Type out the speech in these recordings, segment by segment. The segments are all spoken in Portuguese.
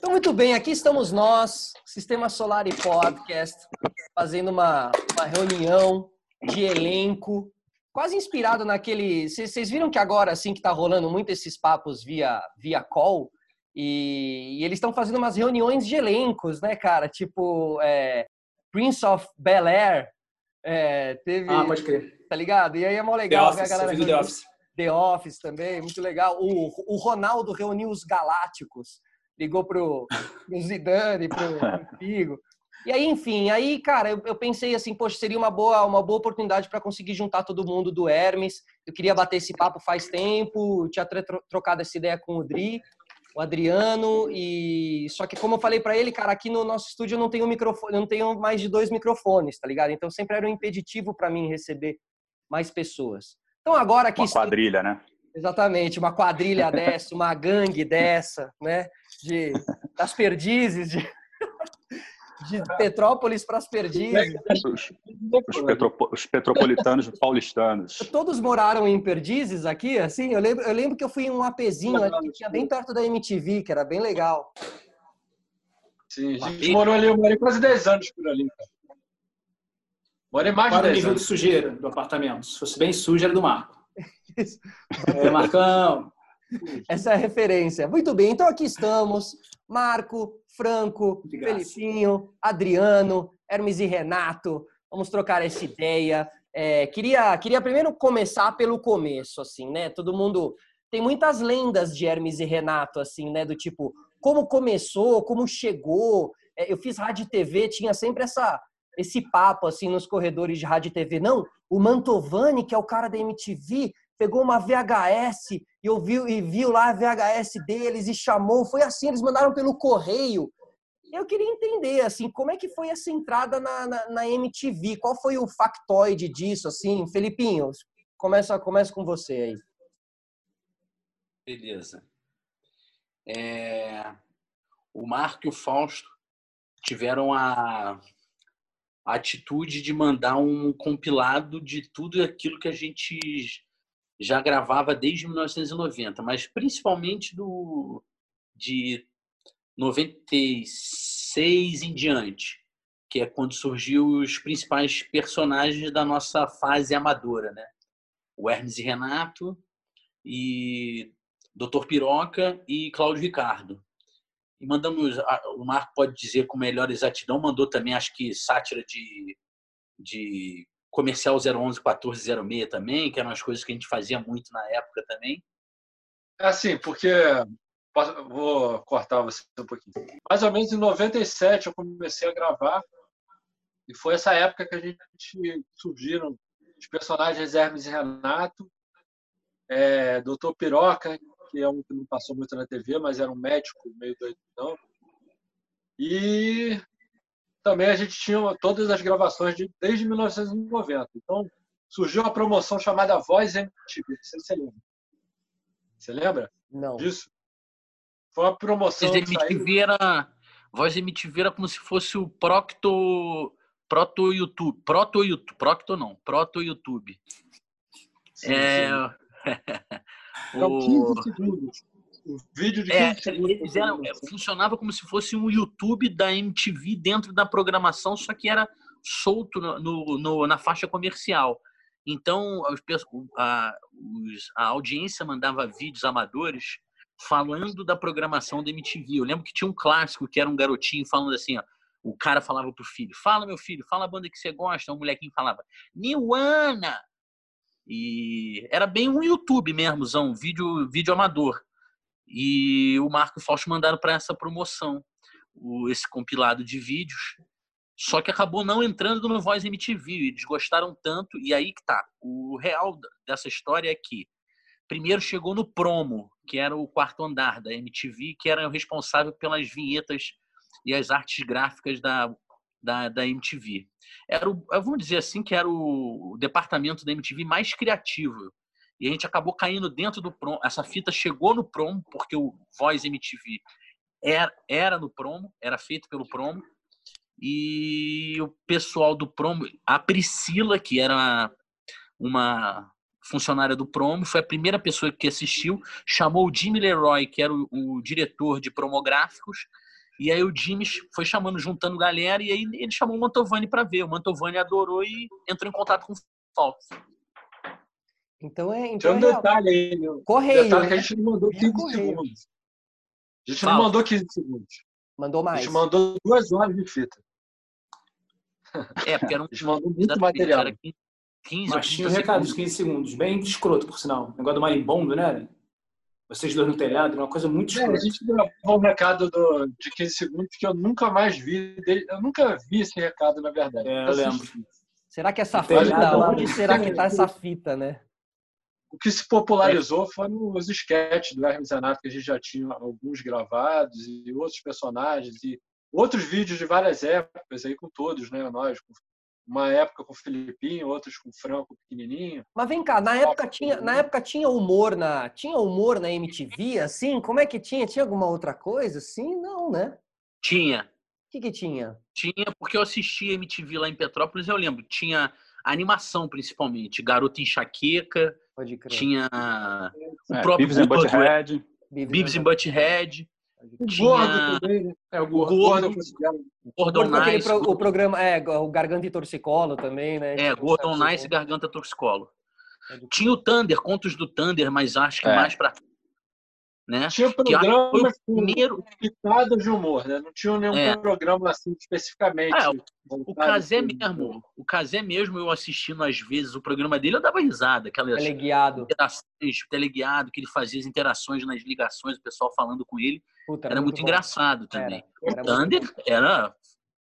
Então, muito bem, aqui estamos nós, Sistema Solar e Podcast, fazendo uma, uma reunião de elenco, quase inspirado naquele. Vocês viram que agora, assim, que tá rolando muito esses papos via, via call, e, e eles estão fazendo umas reuniões de elencos, né, cara? Tipo, é, Prince of Bel Air. É, teve. Ah, pode crer. Tá ligado? E aí é mó legal The Office, ver a galera. The Office. The Office também, muito legal. O, o Ronaldo reuniu os Galácticos, ligou pro, pro Zidane, pro, pro Figo. E aí, enfim, aí, cara, eu, eu, pensei assim, poxa, seria uma boa, uma boa oportunidade para conseguir juntar todo mundo do Hermes. Eu queria bater esse papo faz tempo, tinha trocado essa ideia com o Dri, o Adriano, e só que como eu falei para ele, cara, aqui no nosso estúdio eu não tenho microfone, eu não tenho mais de dois microfones, tá ligado? Então sempre era um impeditivo para mim receber mais pessoas. Então agora aqui uma quadrilha, né? Exatamente, uma quadrilha dessa, uma gangue dessa, né? De das perdizes de de Petrópolis para as Perdizes. Os, os, petropo, os, petropolitanos paulistanos. Todos moraram em Perdizes aqui, assim? Eu lembro, eu lembro que eu fui em um apezinho ali que tinha bem perto da MTV, que era bem legal. Sim, a gente morou ali, eu morei quase 10 anos por ali, cara. Morei mais Qual de 10 nível anos. de sujeira do apartamento? Se fosse bem sujo, era do Marco. é, Marcão. Essa é referência. Muito bem, então aqui estamos. Marco, Franco, Felipinho, Adriano, Hermes e Renato. Vamos trocar essa ideia. É, queria, queria primeiro começar pelo começo, assim, né? Todo mundo tem muitas lendas de Hermes e Renato, assim, né? Do tipo, como começou, como chegou. É, eu fiz rádio e TV, tinha sempre essa esse papo assim nos corredores de rádio e TV. Não, o Mantovani, que é o cara da MTV, pegou uma VHS e ouviu e viu lá a VHS deles e chamou. Foi assim, eles mandaram pelo correio. Eu queria entender, assim, como é que foi essa entrada na, na, na MTV? Qual foi o factoide disso, assim? Felipinho, começa, começa com você aí. Beleza. É... O Marco e o Fausto tiveram a... a atitude de mandar um compilado de tudo aquilo que a gente já gravava desde 1990, mas principalmente do de 96 em diante, que é quando surgiu os principais personagens da nossa fase amadora, né? O Hermes e Renato e Dr. Piroca e Cláudio Ricardo. E mandamos, o Marco pode dizer com melhor exatidão, mandou também, acho que, sátira de, de comercial 011 1406 também, que eram as coisas que a gente fazia muito na época também. É assim, porque vou cortar você um pouquinho. Mais ou menos em 97 eu comecei a gravar e foi essa época que a gente surgiram os personagens Hermes e Renato, é, Doutor Piroca, que é um que não passou muito na TV, mas era um médico meio doidão. E também a gente tinha todas as gravações de, desde 1990. Então, surgiu uma promoção chamada Voz MTV. Você lembra? Você lembra? Não. Disso? Foi uma promoção. Voz MTV era, Voz MTV era como se fosse o Procto. Proto YouTube. Proto YouTube. Procto não. Proto YouTube. Sim, é. Sim. o... 15 segundos. Um vídeo de 15 é. Eram, funcionava como se fosse um YouTube da MTV dentro da programação, só que era solto no, no, no na faixa comercial. Então, a, a audiência mandava vídeos amadores falando da programação da MTV. Eu lembro que tinha um clássico que era um garotinho falando assim, ó, o cara falava pro filho, fala meu filho, fala a banda que você gosta. O molequinho falava, Niwana! E era bem um YouTube mesmo, um vídeo, vídeo amador e o Marco e o Fausto mandaram para essa promoção o, esse compilado de vídeos. Só que acabou não entrando no Voz MTV. Eles gostaram tanto. E aí que tá. O real dessa história é que primeiro chegou no promo, que era o quarto andar da MTV, que era o responsável pelas vinhetas e as artes gráficas da, da, da MTV. Era o, vamos dizer assim, que era o departamento da MTV mais criativo e a gente acabou caindo dentro do promo. Essa fita chegou no promo, porque o Voice MTV era, era no promo, era feito pelo promo. E o pessoal do promo, a Priscila, que era uma funcionária do promo, foi a primeira pessoa que assistiu, chamou o Jimmy Leroy, que era o, o diretor de promográficos, E aí o Jimmy foi chamando, juntando galera, e aí ele chamou o Mantovani para ver. O Mantovani adorou e entrou em contato com o Falcos. Então é. Então Tem um é detalhe aí, meu. Correio. Detalhe que a gente não mandou 15 segundos. A gente Fala. não mandou 15 segundos. Mandou mais. A gente mandou duas horas de fita. É, porque era um. A gente mandou muito material. 15, Mas tinha o recado dos 15 segundos, bem escroto, por sinal. negócio do marimbondo, né? Vocês dois no telhado, uma coisa muito escrota. É, a gente gravou um recado do, de 15 segundos que eu nunca mais vi. Dele. Eu nunca vi esse recado, na verdade. É, eu lembro. Será que essa fita, onde será que tá essa fita, né? O que se popularizou é. foram os sketches do Hermes Renato, que a gente já tinha alguns gravados, e outros personagens, e outros vídeos de várias épocas aí com todos, né? Nós, uma época com o Filipinho, outros com o Franco pequenininho. Mas vem cá, na época tinha, na época tinha humor na, tinha humor na MTV, assim? Como é que tinha? Tinha alguma outra coisa? Sim, não, né? Tinha. O que que tinha? Tinha, porque eu assistia MTV lá em Petrópolis, eu lembro. Tinha animação, principalmente. Garota Enxaqueca. Pode crer. Tinha o é, próprio... Beavis and Butthead. Beavis and Butthead. O gordo também, né? É, o gordo. Gordo, Gordon Nice. Pro, o programa, é, o Garganta e Torcicolo também, né? É, tipo, Gordon Nice e Garganta Torcicolo. Tinha o Thunder, Contos do Thunder, mas acho que é. mais pra né? Tinha programa com primeiro... pitadas de humor, né? Não tinha nenhum é. programa assim especificamente. É, o Casé mesmo, o Casé mesmo, eu assistindo às vezes o programa dele, eu dava risada. Aquelas teleguiado. interações, teleguiado, que ele fazia as interações nas ligações, o pessoal falando com ele. Puta, era, era, muito, muito engraçado também. Era. O Thunder era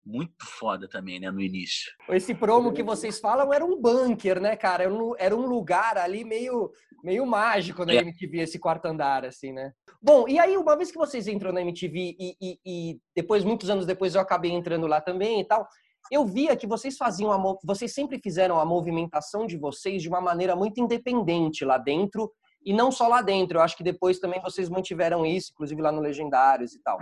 muito foda também, né, no início. Esse promo que vocês falam era um bunker, né, cara? Era um, lugar ali meio, meio mágico na é. MTV, esse quarto andar, assim, né? Bom, e aí, uma vez que vocês entram na MTV e, e, e depois, muitos anos depois, eu acabei entrando lá também e tal, eu via que vocês faziam a, vocês sempre fizeram a movimentação de vocês de uma maneira muito independente lá dentro e não só lá dentro. Eu acho que depois também vocês mantiveram isso, inclusive lá no Legendários e tal.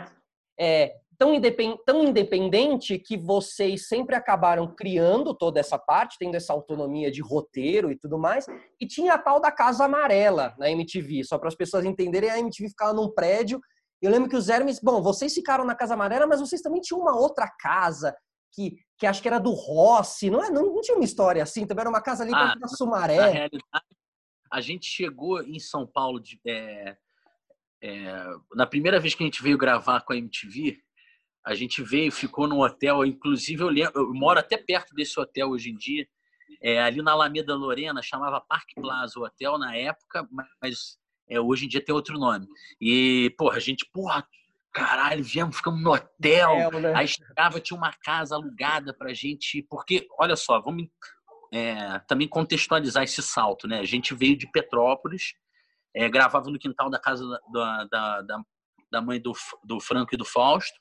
É, tão, independ, tão independente que vocês sempre acabaram criando toda essa parte, tendo essa autonomia de roteiro e tudo mais. E tinha a tal da Casa Amarela na MTV, só para as pessoas entenderem, a MTV ficava num prédio. Eu lembro que os Hermes, bom, vocês ficaram na Casa Amarela, mas vocês também tinham uma outra casa que, que acho que era do Rossi, não, é? não, não tinha uma história assim, também era uma casa ali ah, da Sumaré. Na realidade, a gente chegou em São Paulo de, é, é, na primeira vez que a gente veio gravar com a MTV, a gente veio, ficou num hotel, inclusive eu, lembro, eu moro até perto desse hotel hoje em dia, é, ali na Alameda Lorena, chamava Parque Plaza o hotel na época, mas é, hoje em dia tem outro nome. E, porra, a gente, porra, caralho, viemos, ficamos no hotel, é, né? aí chegava, tinha uma casa alugada pra gente, porque, olha só, vamos é, também contextualizar esse salto, né? A gente veio de Petrópolis, é, gravava no quintal da casa da, da, da, da mãe do, do Franco e do Fausto,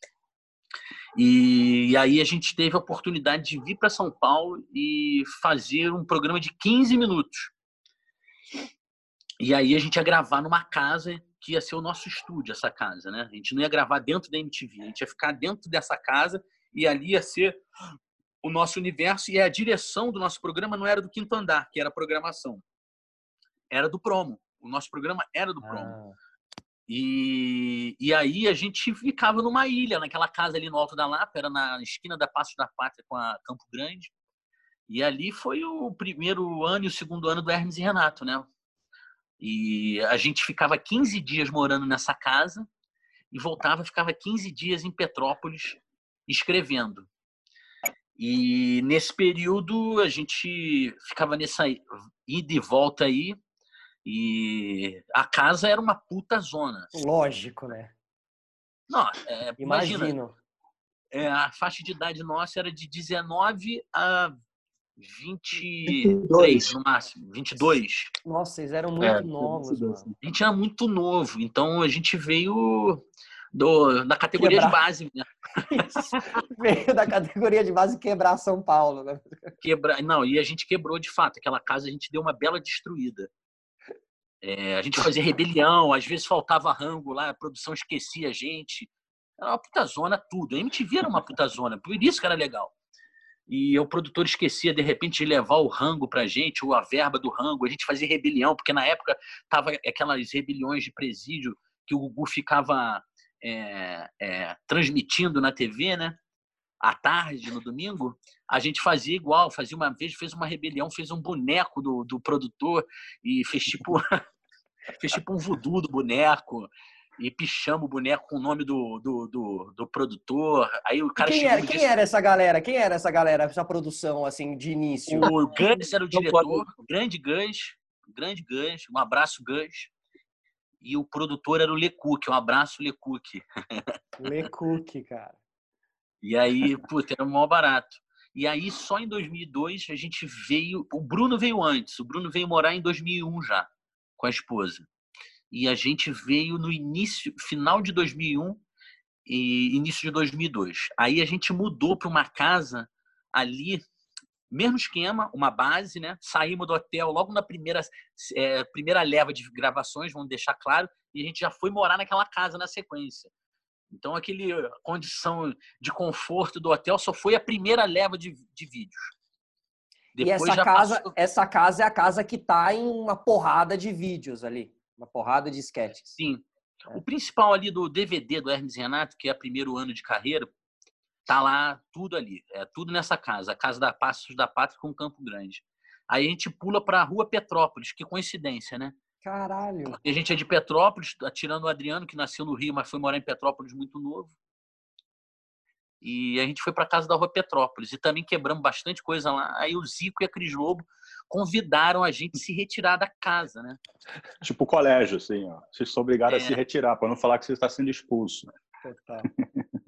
e, e aí a gente teve a oportunidade de vir para São Paulo e fazer um programa de 15 minutos. E aí a gente ia gravar numa casa que ia ser o nosso estúdio, essa casa, né? A gente não ia gravar dentro da MTV, a gente ia ficar dentro dessa casa e ali ia ser o nosso universo e a direção do nosso programa não era do quinto andar, que era a programação. Era do promo. O nosso programa era do promo. Ah. E, e aí a gente ficava numa ilha, naquela casa ali no Alto da Lapa, era na esquina da Passo da Pátria com a Campo Grande. E ali foi o primeiro ano e o segundo ano do Hermes e Renato, né? E a gente ficava 15 dias morando nessa casa e voltava, ficava 15 dias em Petrópolis escrevendo. E nesse período a gente ficava nessa ida e volta aí, e a casa era uma puta zona. Lógico, né? Não, é, Imagino. Imagina, é, a faixa de idade nossa era de 19 a 23 22. no máximo, 22. Nossa, vocês eram muito é, novos, mano. A gente era muito novo, então a gente veio do, da categoria quebrar. de base. Né? veio da categoria de base quebrar São Paulo, né? Quebrar, não, e a gente quebrou de fato. Aquela casa a gente deu uma bela destruída. É, a gente fazia rebelião, às vezes faltava rango lá, a produção esquecia a gente. Era uma puta zona tudo. A MTV era uma puta zona, por isso que era legal. E o produtor esquecia, de repente, de levar o rango pra gente, ou a verba do rango. A gente fazia rebelião, porque na época tava aquelas rebeliões de presídio que o Gugu ficava é, é, transmitindo na TV, né? À tarde, no domingo, a gente fazia igual, fazia uma vez, fez uma rebelião, fez um boneco do, do produtor e fez tipo, fez tipo um voodoo do boneco e pichamos o boneco com o nome do, do, do, do produtor. Aí o cara quem, era, quem era essa galera? Quem era essa galera, essa produção, assim, de início? O Gans era o diretor, o grande Gans, grande Gans, um abraço Gans. E o produtor era o Lecook, um abraço Lecook. Lecook, cara. E aí, puta, era o maior barato. E aí, só em 2002, a gente veio. O Bruno veio antes. O Bruno veio morar em 2001 já, com a esposa e a gente veio no início, final de 2001 e início de 2002. Aí a gente mudou para uma casa ali, mesmo esquema, uma base, né? Saímos do hotel logo na primeira, é, primeira leva de gravações, vamos deixar claro, e a gente já foi morar naquela casa na sequência. Então, aquele condição de conforto do hotel só foi a primeira leva de, de vídeos. Depois e essa casa, passou... essa casa é a casa que está em uma porrada de vídeos ali. Uma porrada de sketches. Sim. É. O principal ali do DVD do Hermes Renato, que é o primeiro ano de carreira, tá lá tudo ali. É tudo nessa casa. A casa da Passos da Pátria com Campo Grande. Aí a gente pula para a Rua Petrópolis. Que coincidência, né? Caralho. Porque a gente é de Petrópolis, tirando o Adriano, que nasceu no Rio, mas foi morar em Petrópolis muito novo. E a gente foi para casa da Rua Petrópolis e também quebramos bastante coisa lá. Aí o Zico e a Cris Lobo convidaram a gente a se retirar da casa, né? Tipo colégio, assim, ó. Vocês são obrigados é. a se retirar, para não falar que você está sendo expulso. Total.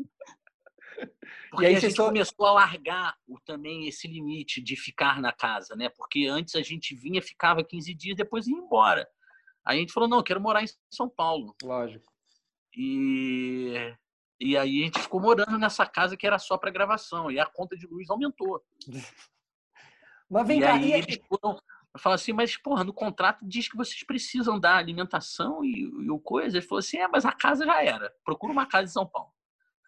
Porque e aí a gente começou a largar o, também esse limite de ficar na casa, né? Porque antes a gente vinha, ficava 15 dias, depois ia embora. Aí a gente falou, não, quero morar em São Paulo. Lógico. E, e aí a gente ficou morando nessa casa que era só para gravação. E a conta de luz aumentou. Mas vem e cá, aí e... eles foram falar assim, mas porra, no contrato diz que vocês precisam dar alimentação e, e o coisa. Ele falou assim, é, mas a casa já era. Procura uma casa em São Paulo.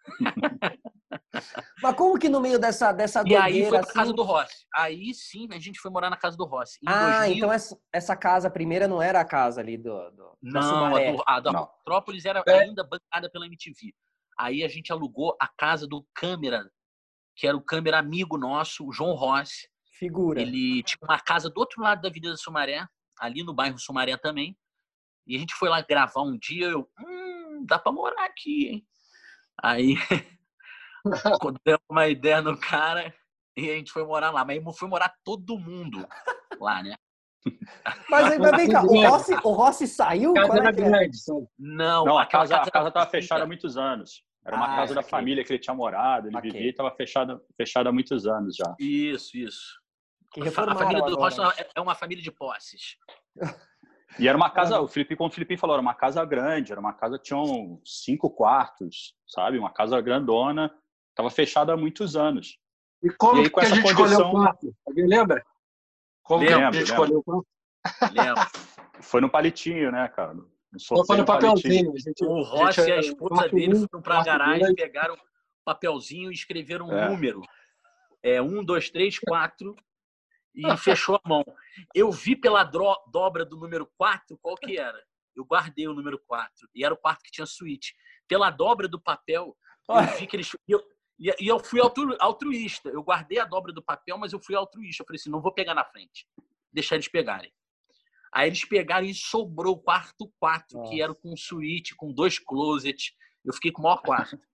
mas como que no meio dessa dessa E aí foi pra assim... casa do Rossi. Aí sim a gente foi morar na casa do Rossi. Em ah, 2000... então essa, essa casa primeira não era a casa ali do, do não, a, do, a da não. Metrópolis era é. ainda bancada pela MTV. Aí a gente alugou a casa do câmera, que era o câmera amigo nosso, o João Rossi. Figura. Ele tinha uma casa do outro lado da Avenida Sumaré, ali no bairro Sumaré também. E a gente foi lá gravar um dia, eu, hum, dá pra morar aqui, hein? Aí, deu uma ideia no cara e a gente foi morar lá. Mas foi morar todo mundo lá, né? Mas, mas vem cá, o Rossi, o Rossi saiu? Casa era é, é grande, Não, não a casa a casa estava fechada há muitos anos. Era uma ah, casa da família que ele tinha morado, ele okay. vivia e estava fechada, fechada há muitos anos já. Isso, isso. Que a família do Rocha é, é uma família de posses. E era uma casa, o Felipe, como o Felipe falou, era uma casa grande, era uma casa que tinha cinco quartos, sabe? Uma casa grandona, estava fechada há muitos anos. E como e aí, com que essa a gente condição... escolheu o quarto? Alguém lembra? Como lembro, que a gente lembro. escolheu o quarto? Lembro. Foi no palitinho, né, cara? Foi no papelzinho. Gente, o Rossi e a esposa dele foram para a garagem, pegaram um papelzinho e escreveram um é. número. É, um, dois, três, quatro, e fechou a mão. Eu vi pela dobra do número 4 qual que era. Eu guardei o número 4 e era o quarto que tinha suíte. Pela dobra do papel, eu vi que eles. Eu, e eu fui altruísta. Eu guardei a dobra do papel, mas eu fui altruísta. Eu falei assim: não vou pegar na frente. Deixar eles pegarem. Aí eles pegaram e sobrou o quarto 4, que era com suíte, com dois closets. Eu fiquei com o maior quarto.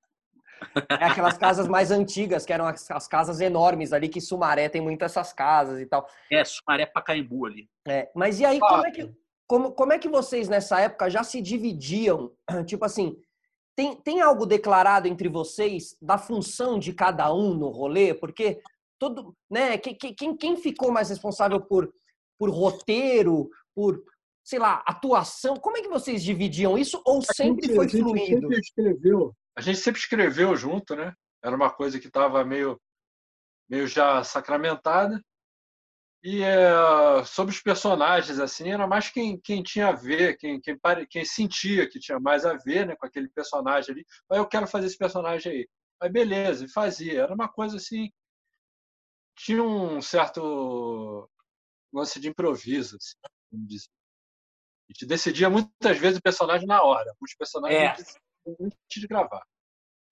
É aquelas casas mais antigas, que eram as, as, casas enormes ali, que Sumaré tem muitas essas casas e tal. É, Sumaré Pacaembu ali. É, mas e aí, como é, que, como, como é que vocês nessa época já se dividiam? Tipo assim, tem, tem algo declarado entre vocês da função de cada um no rolê? Porque todo, né, quem, quem ficou mais responsável por, por roteiro, por, sei lá, atuação? Como é que vocês dividiam isso ou sempre gente, foi fluido? Sempre escreveu a gente sempre escreveu junto, né? Era uma coisa que estava meio, meio já sacramentada. E é, sobre os personagens, assim, era mais quem, quem tinha a ver, quem, quem, quem sentia que tinha mais a ver né, com aquele personagem ali. Aí eu quero fazer esse personagem aí. Aí beleza, e fazia. Era uma coisa assim. Tinha um certo lance de improviso, assim, dizer. A gente decidia muitas vezes o personagem na hora. Os personagens é. antes de gravar.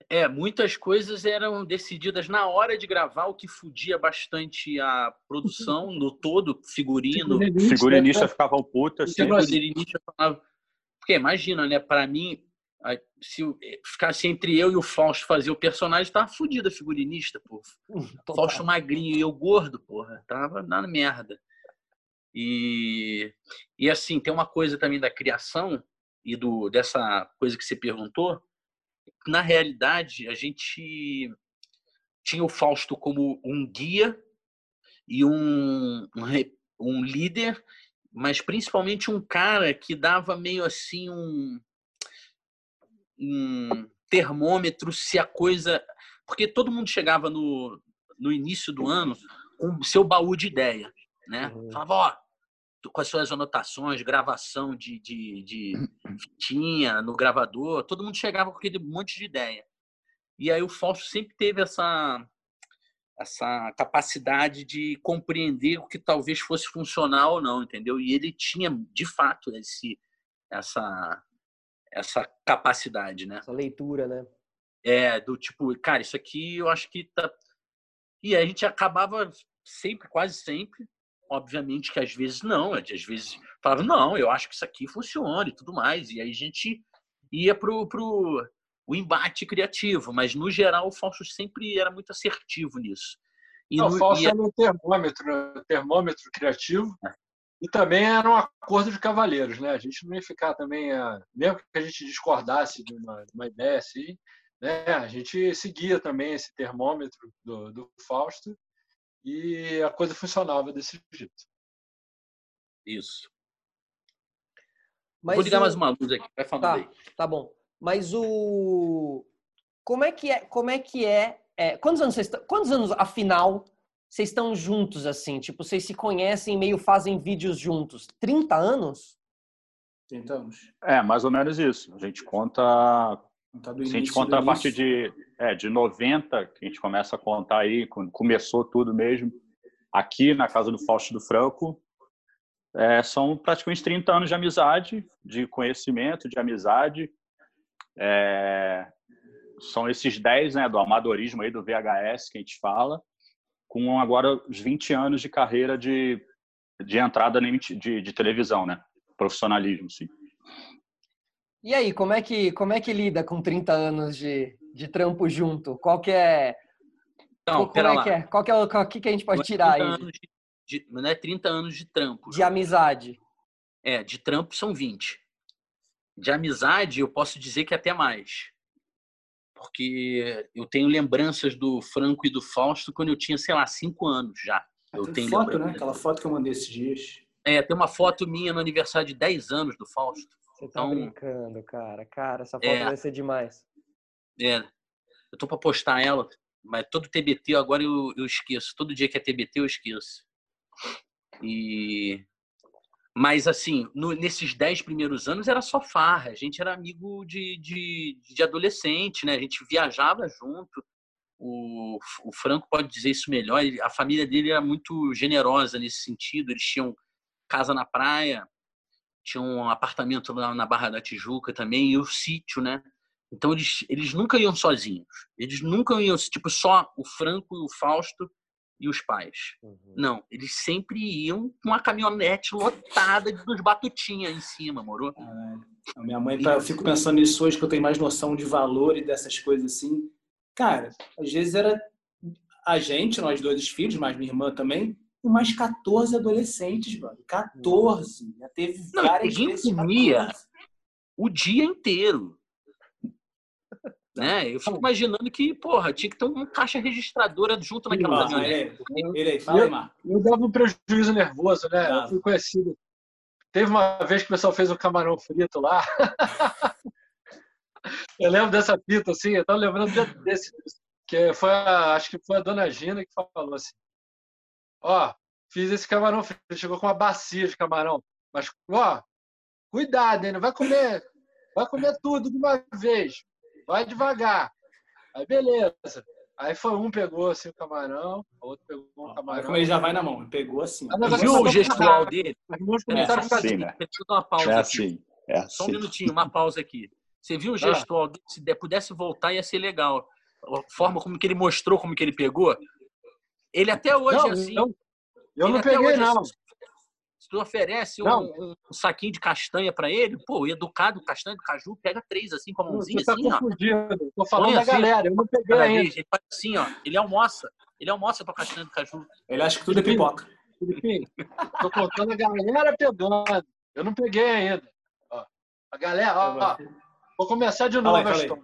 É, muitas coisas eram decididas na hora de gravar, o que fudia bastante a produção no todo, figurino. Figurinista ficava puta, assim. Figurinista falava... Porque imagina, né? Para mim, se ficasse entre eu e o Fausto fazer o personagem, tava fudido a figurinista, pô. Total. Fausto magrinho e eu gordo, porra. Tava na merda. E, e assim, tem uma coisa também da criação e do dessa coisa que você perguntou. Na realidade, a gente tinha o Fausto como um guia e um, um, um líder, mas principalmente um cara que dava meio assim um um termômetro se a coisa. Porque todo mundo chegava no, no início do ano com o seu baú de ideia. Né? Uhum. Falava, ó, com as suas anotações, gravação de, de, de fitinha no gravador, todo mundo chegava com aquele monte de ideia. E aí o Fausto sempre teve essa, essa capacidade de compreender o que talvez fosse funcional ou não, entendeu? E ele tinha, de fato, esse, essa, essa capacidade, né? Essa leitura, né? É, do tipo, cara, isso aqui eu acho que tá. E a gente acabava sempre, quase sempre, obviamente que às vezes não, às vezes falava, não, eu acho que isso aqui funciona e tudo mais. E aí a gente ia pro, pro o embate criativo, mas no geral o Fausto sempre era muito assertivo nisso. E não, no, o Fausto e... era um termômetro, né? termômetro criativo. É. E também era um acordo de cavalheiros, né? A gente não ia ficar também, ah, mesmo que a gente discordasse de uma, de uma ideia assim, né? A gente seguia também esse termômetro do, do Fausto e a coisa funcionava desse jeito. Isso. Mas Vou ligar o... mais uma luz aqui, vai falando tá, aí. Tá bom. Mas o como é que é? Como é que é? é... Quantos anos vocês estão... Quantos anos afinal vocês estão juntos assim? Tipo, vocês se conhecem, meio fazem vídeos juntos? 30 anos? 30 anos. É, mais ou menos isso. A gente conta. Conta a gente conta a partir de, é, de 90, que a gente começa a contar aí, quando começou tudo mesmo, aqui na casa do Fausto do Franco. É, são praticamente 30 anos de amizade, de conhecimento, de amizade. É, são esses 10 né, do amadorismo aí, do VHS que a gente fala com agora os 20 anos de carreira de, de entrada de, de televisão, né? Profissionalismo, sim. E aí, como é que, como é que lida com 30 anos de, de trampo junto? Qual que é... Não, como é lá. que é? Qual que é o que, que a gente pode não é tirar é aí? De, de, não é 30 anos de trampo. De amizade. É, de trampo são 20. De amizade, eu posso dizer que até mais porque eu tenho lembranças do Franco e do Fausto quando eu tinha, sei lá, cinco anos já. Eu tem tenho foto, né? Aquela foto que eu mandei esses dias. É, tem uma foto minha no aniversário de 10 anos do Fausto. Você tá então, brincando, cara. Cara, essa foto é, vai ser demais. É. Eu tô pra postar ela, mas todo TBT agora eu, eu esqueço. Todo dia que é TBT eu esqueço. E mas, assim, no, nesses dez primeiros anos era só farra. A gente era amigo de, de, de adolescente, né? A gente viajava junto. O, o Franco pode dizer isso melhor. A família dele era muito generosa nesse sentido. Eles tinham casa na praia, tinham um apartamento lá na Barra da Tijuca também, e o sítio, né? Então, eles, eles nunca iam sozinhos. Eles nunca iam, tipo, só o Franco e o Fausto e os pais. Uhum. Não, eles sempre iam com uma caminhonete lotada dos batutinha em cima, moro? a minha mãe, tá, eu fico pensando nisso hoje, que eu tenho mais noção de valor e dessas coisas assim. Cara, às vezes era a gente, nós dois filhos, mas minha irmã também, e mais 14 adolescentes, mano. 14. Já teve Não, várias vezes. comia o dia inteiro. Né? Eu fico imaginando que, porra, tinha que ter uma caixa registradora junto naquela caminhonete. Ele, fala, eu, eu dava um prejuízo nervoso, né? Eu fui conhecido. Teve uma vez que o pessoal fez um camarão frito lá. eu lembro dessa fita, assim, eu tava lembrando desse, que foi a, acho que foi a dona Gina que falou assim, ó, fiz esse camarão frito, chegou com uma bacia de camarão, mas, ó, cuidado, hein, não vai comer, vai comer tudo de uma vez, vai devagar. Aí beleza. Aí foi um pegou assim o camarão, o outro pegou um camarão. Como ele já vai na mão, pegou assim. Viu o gestual dele? É assim, né? uma pausa é aqui. assim, é assim. Só um minutinho, uma pausa aqui. Você viu o? Ah. Se pudesse voltar, ia ser legal. A forma como que ele mostrou, como que ele pegou. Ele até hoje, não, assim. Não, eu não peguei, não. Assim, tu oferece um, um, saquinho de castanha para ele, pô, educado, castanha do caju, pega três assim com a mãozinha Você tá assim, confundindo. Tô falando da assim, galera, eu não peguei ainda. Vez, ele faz assim, ó. Ele almoça. Ele almoça pra castanha do caju. Ele acha que tudo é pipoca. Felipe, tô contando a galera pegando. Eu não peguei ainda. Ó, a galera, ó, ó, vou começar de novo a história.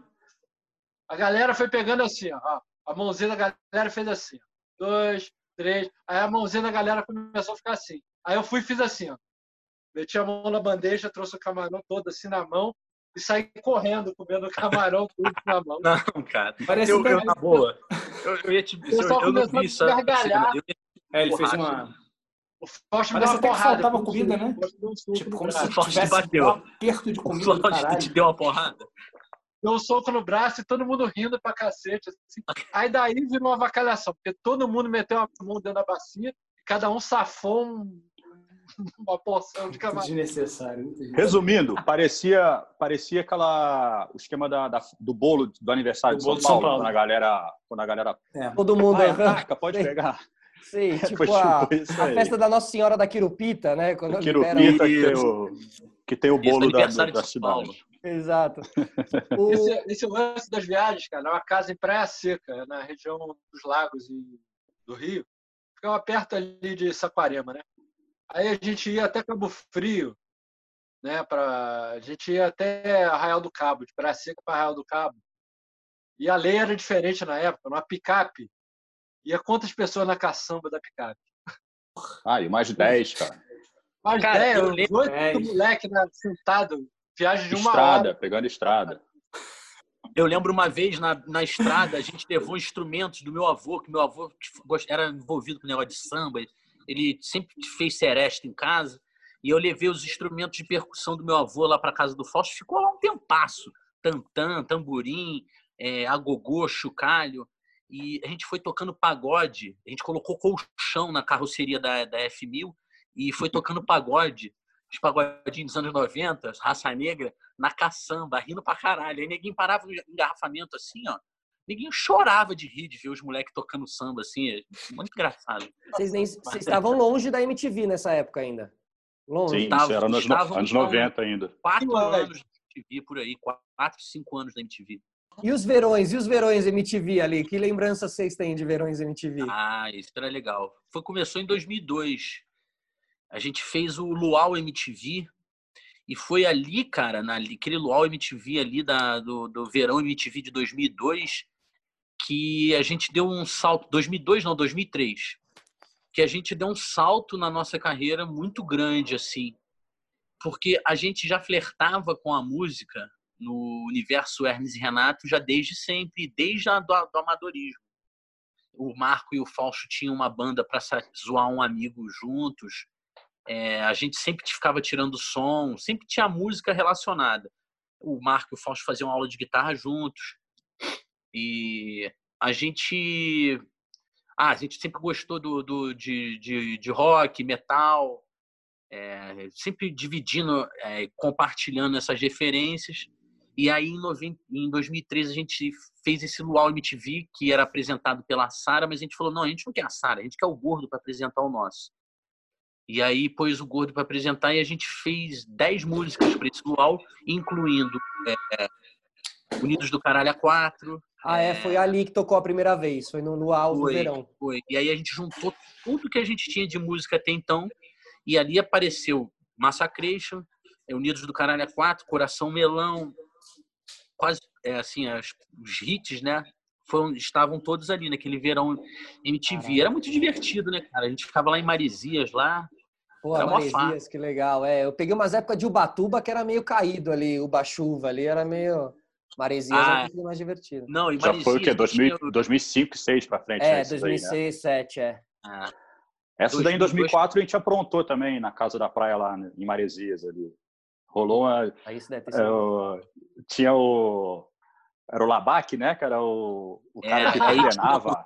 A galera foi pegando assim, ó. A mãozinha da galera fez assim. Dois, três. Aí a mãozinha da galera começou a ficar assim. Aí eu fui e fiz assim, ó. Meti a mão na bandeja, trouxe o camarão todo assim na mão e saí correndo, comendo o camarão tudo na mão. Não, cara. Parece eu, eu, na boa. Eu, eu ia te dizer, eu, eu não vi isso. É, ele fez uma... O Fausto me deu uma porrada. faltava comida, né? Tipo, como se tivesse bateu. um aperto de comida o Fausto te deu uma porrada? Deu um soco no braço e todo mundo rindo pra cacete. Assim. Aí daí virou uma avacalhação, porque todo mundo meteu a mão dentro da bacia e cada um safou um uma porção de camarão. Desnecessário. Resumindo, parecia, parecia aquela o esquema da, da do bolo do aniversário do de São, Paulo, São Paulo, quando a galera, quando a galera é. todo mundo ah, ataca, pode pegar. Sim, tipo, tipo a, a, festa da Nossa Senhora da Quirupita, né? Quando Quirupita que tem o, que tem o bolo da, da, da cidade. Exato. O... Esse, esse lance das viagens, cara, é uma casa em Praia Seca, na região dos lagos do Rio. Ficava perto ali de Saquarema, né? Aí a gente ia até Cabo Frio, né? Pra... A gente ia até Arraial do Cabo, de Praia Seca para Arraial do Cabo. E a lei era diferente na época, numa picape. Ia quantas pessoas na caçamba da picape? Ah, e mais de 10, cara. Mais cara, 10, oito moleque né, sentado, viagem de uma estrada, hora. pegando estrada. Eu lembro uma vez na, na estrada, a gente levou instrumentos do meu avô, que meu avô era envolvido com o negócio de samba, ele sempre fez seresta em casa, e eu levei os instrumentos de percussão do meu avô lá para casa do Fausto, ficou lá um tempasso, tantã, tamborim, é, agogô, chocalho, e a gente foi tocando pagode, a gente colocou colchão na carroceria da, da F1000 e foi tocando pagode, os pagodinhos dos anos 90, raça negra, na caçamba, rindo pra caralho. Aí ninguém parava no engarrafamento assim, ó, Ninguém chorava de rir de ver os moleques tocando samba, assim. É muito engraçado. Vocês, nem, vocês estavam longe da MTV nessa época ainda? Longe. Sim, Tavam, era nos anos 90 ainda. Quatro anos de MTV por aí. Quatro, cinco anos da MTV. E os verões? E os verões MTV ali? Que lembranças vocês têm de verões MTV? Ah, isso era legal. Foi, começou em 2002. A gente fez o Luau MTV, e foi ali, cara, naquele Luau MTV ali da, do, do verão MTV de 2002, que a gente deu um salto, 2002 não, 2003, que a gente deu um salto na nossa carreira muito grande, assim, porque a gente já flertava com a música no universo Hermes e Renato já desde sempre, desde a, do, do amadorismo. O Marco e o Fausto tinham uma banda para zoar um amigo juntos. É, a gente sempre ficava tirando som, sempre tinha música relacionada. O Marco e o Fausto faziam aula de guitarra juntos. E a gente. Ah, a gente sempre gostou do, do de, de, de rock, metal, é, sempre dividindo, é, compartilhando essas referências. E aí, em, 90, em 2013, a gente fez esse Luau MTV, que era apresentado pela Sara, mas a gente falou: não, a gente não quer a Sara, a gente quer o Gordo para apresentar o nosso. E aí pôs o Gordo para apresentar e a gente fez 10 músicas para esse Luau, incluindo é, Unidos do Caralho a 4, ah, é, foi ali que tocou a primeira vez, foi no Luau do Verão. Foi. E aí a gente juntou tudo que a gente tinha de música até então, e ali apareceu Massacration, é, Unidos do Caralho 4, Coração Melão, quase, é, assim, as, os hits, né? Foram, estavam todos ali naquele verão MTV. Caramba. Era muito divertido, né, cara? A gente ficava lá em Maresias, lá. Pô, Maresias, que legal. É, eu peguei umas épocas de Ubatuba que era meio caído ali, Uba-chuva ali, era meio... Maresias ah, é um pouquinho mais divertido. Não, e Já foi o quê? 2000, 2005, 2006 para frente? É, né? 2006, 2007, né? é. Ah. Essa 2002. daí em 2004 a gente aprontou também na casa da praia lá né, em Maresias ali. Rolou uma. Aí isso deve ter sido. É, tinha o. Era o Labac, né? Que era o, o cara é, que coordenava.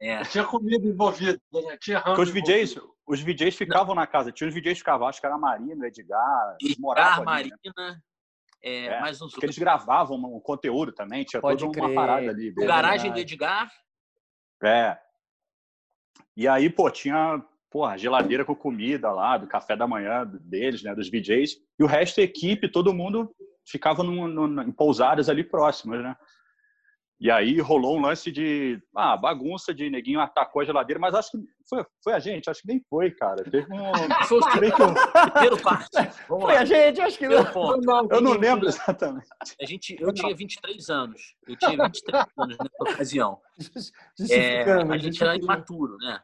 É. Tinha comida envolvida, né? Tinha os VJs, os VJs ficavam Não. na casa. Tinha os VJs que ficavam, acho que era a Marina, Edgar. Edgar, Marina. né? É, é, mais uns porque eles gravavam um conteúdo também, tinha Pode toda crer. uma parada ali. O Garagem do Edgar. É. E aí, pô, tinha porra, geladeira com comida lá, do café da manhã deles, né, dos VJs, e o resto da equipe, todo mundo ficava no, no, em pousadas ali próximas, né? E aí rolou um lance de ah, bagunça de neguinho atacou a geladeira, mas acho que foi, foi a gente, acho que nem foi, cara. Teve um. foi o primeiro parte. Foi a gente, acho que não. não eu não lembro exatamente. A gente, eu tinha 23 anos. Eu tinha 23 anos nessa ocasião. É, a gente era imaturo, né?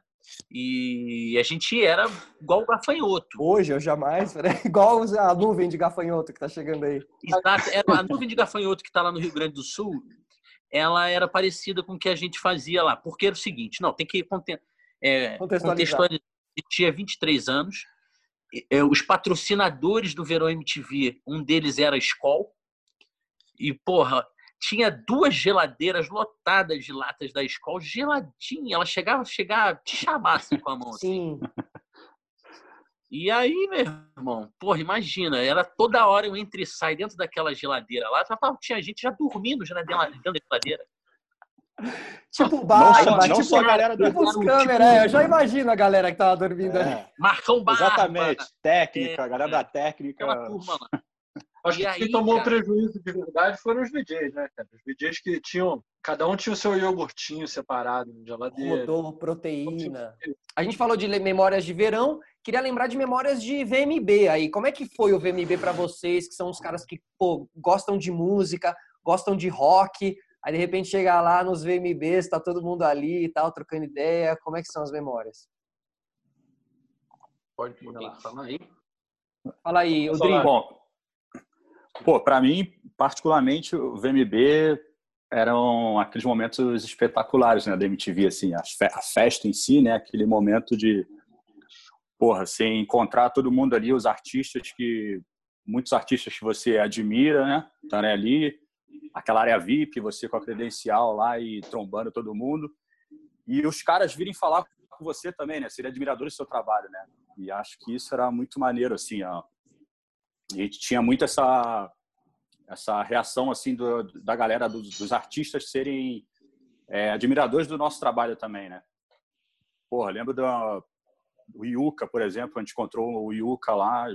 E a gente era igual o gafanhoto. Hoje eu jamais, igual a nuvem de gafanhoto que tá chegando aí. Exato, a nuvem de gafanhoto que tá lá no Rio Grande do Sul, ela era parecida com o que a gente fazia lá. Porque era o seguinte, não, tem que é, contextualizar. Gente tinha 23 anos, é, os patrocinadores do Verão MTV, um deles era a Skol, e, porra, tinha duas geladeiras lotadas de latas da escola, geladinha. Ela chegava a chegar te chamar assim, com a mão. Assim. E aí, meu irmão, porra, imagina, era toda hora eu entre e sai dentro daquela geladeira lá, tinha gente já dormindo já dentro da geladeira. Tipo Barba, não só, tipo, só a galera do tipo os câmeras, tipo... é, eu já imagino a galera que tava dormindo é. ali. Marcão Barba. Exatamente, técnica, é, a galera da técnica. Aquela turma lá. Acho que aí, quem tomou cara... prejuízo de verdade foram os VJs, né, cara? Os VJs que tinham. Cada um tinha o seu iogurtinho separado na geladeira. Rodou proteína. A gente falou de memórias de verão. Queria lembrar de memórias de VMB aí. Como é que foi o VMB para vocês, que são os caras que pô, gostam de música, gostam de rock? Aí de repente chega lá nos VMBs, tá todo mundo ali e tal, trocando ideia. Como é que são as memórias? Pode falar aí. Fala aí, Rodrigo. Bom, Pô, para mim, particularmente, o VMB eram aqueles momentos espetaculares, né, da MTV, assim, a, festa em si, né, aquele momento de, porra, você encontrar todo mundo ali, os artistas que, muitos artistas que você admira, né, estarem ali, aquela área VIP, você com a credencial lá e trombando todo mundo, e os caras virem falar com você também, né, serem admiradores do seu trabalho, né, e acho que isso era muito maneiro, assim, ó, a gente tinha muito essa essa reação assim do, da galera dos, dos artistas serem é, admiradores do nosso trabalho também, né? Porra, lembro do, do Yuka, por exemplo, a gente encontrou o Yuka lá,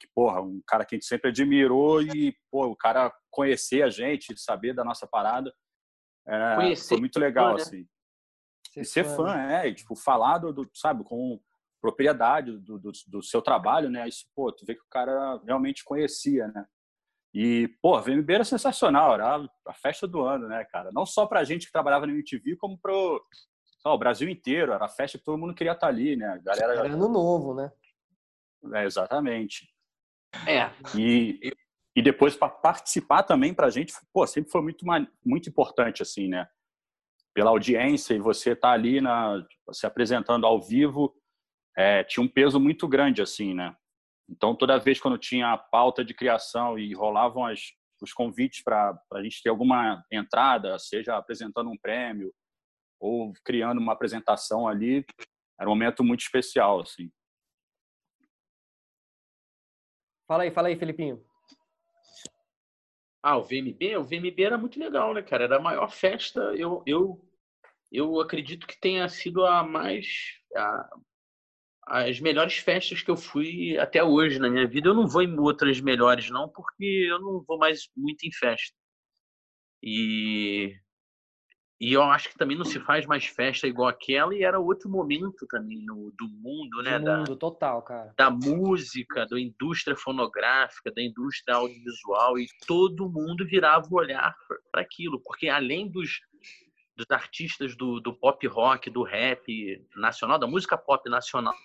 que porra, um cara que a gente sempre admirou e pô, o cara conhecer a gente, saber da nossa parada, é, conhecer, foi muito legal né? assim. Ser e ser fã, fã é, e, tipo falar do, do sabe com propriedade do, do, do, seu trabalho, né? Isso, pô, tu vê que o cara realmente conhecia, né? E, pô, a VMB era sensacional, era a festa do ano, né, cara? Não só pra gente que trabalhava no MTV, como pro o Brasil inteiro. Era a festa que todo mundo queria estar tá ali, né? A galera... Era ano novo, né? É, exatamente. É. E, e depois, para participar também, pra gente, pô, sempre foi muito, muito importante, assim, né? Pela audiência e você estar tá ali na, se apresentando ao vivo é, tinha um peso muito grande, assim, né? Então, toda vez quando tinha a pauta de criação e rolavam as, os convites para a gente ter alguma entrada, seja apresentando um prêmio ou criando uma apresentação ali, era um momento muito especial, assim. Fala aí, fala aí, Felipinho. Ah, o VMB? O VMB era muito legal, né, cara? Era a maior festa. Eu, eu, eu acredito que tenha sido a mais. A, as melhores festas que eu fui até hoje na minha vida. Eu não vou em outras melhores, não, porque eu não vou mais muito em festa. E, e eu acho que também não se faz mais festa igual aquela, e era outro momento também no, do mundo, né? Do mundo, da, total, cara. Da música, da indústria fonográfica, da indústria audiovisual, e todo mundo virava o olhar para aquilo, porque além dos dos artistas do, do pop rock, do rap nacional, da música pop nacional,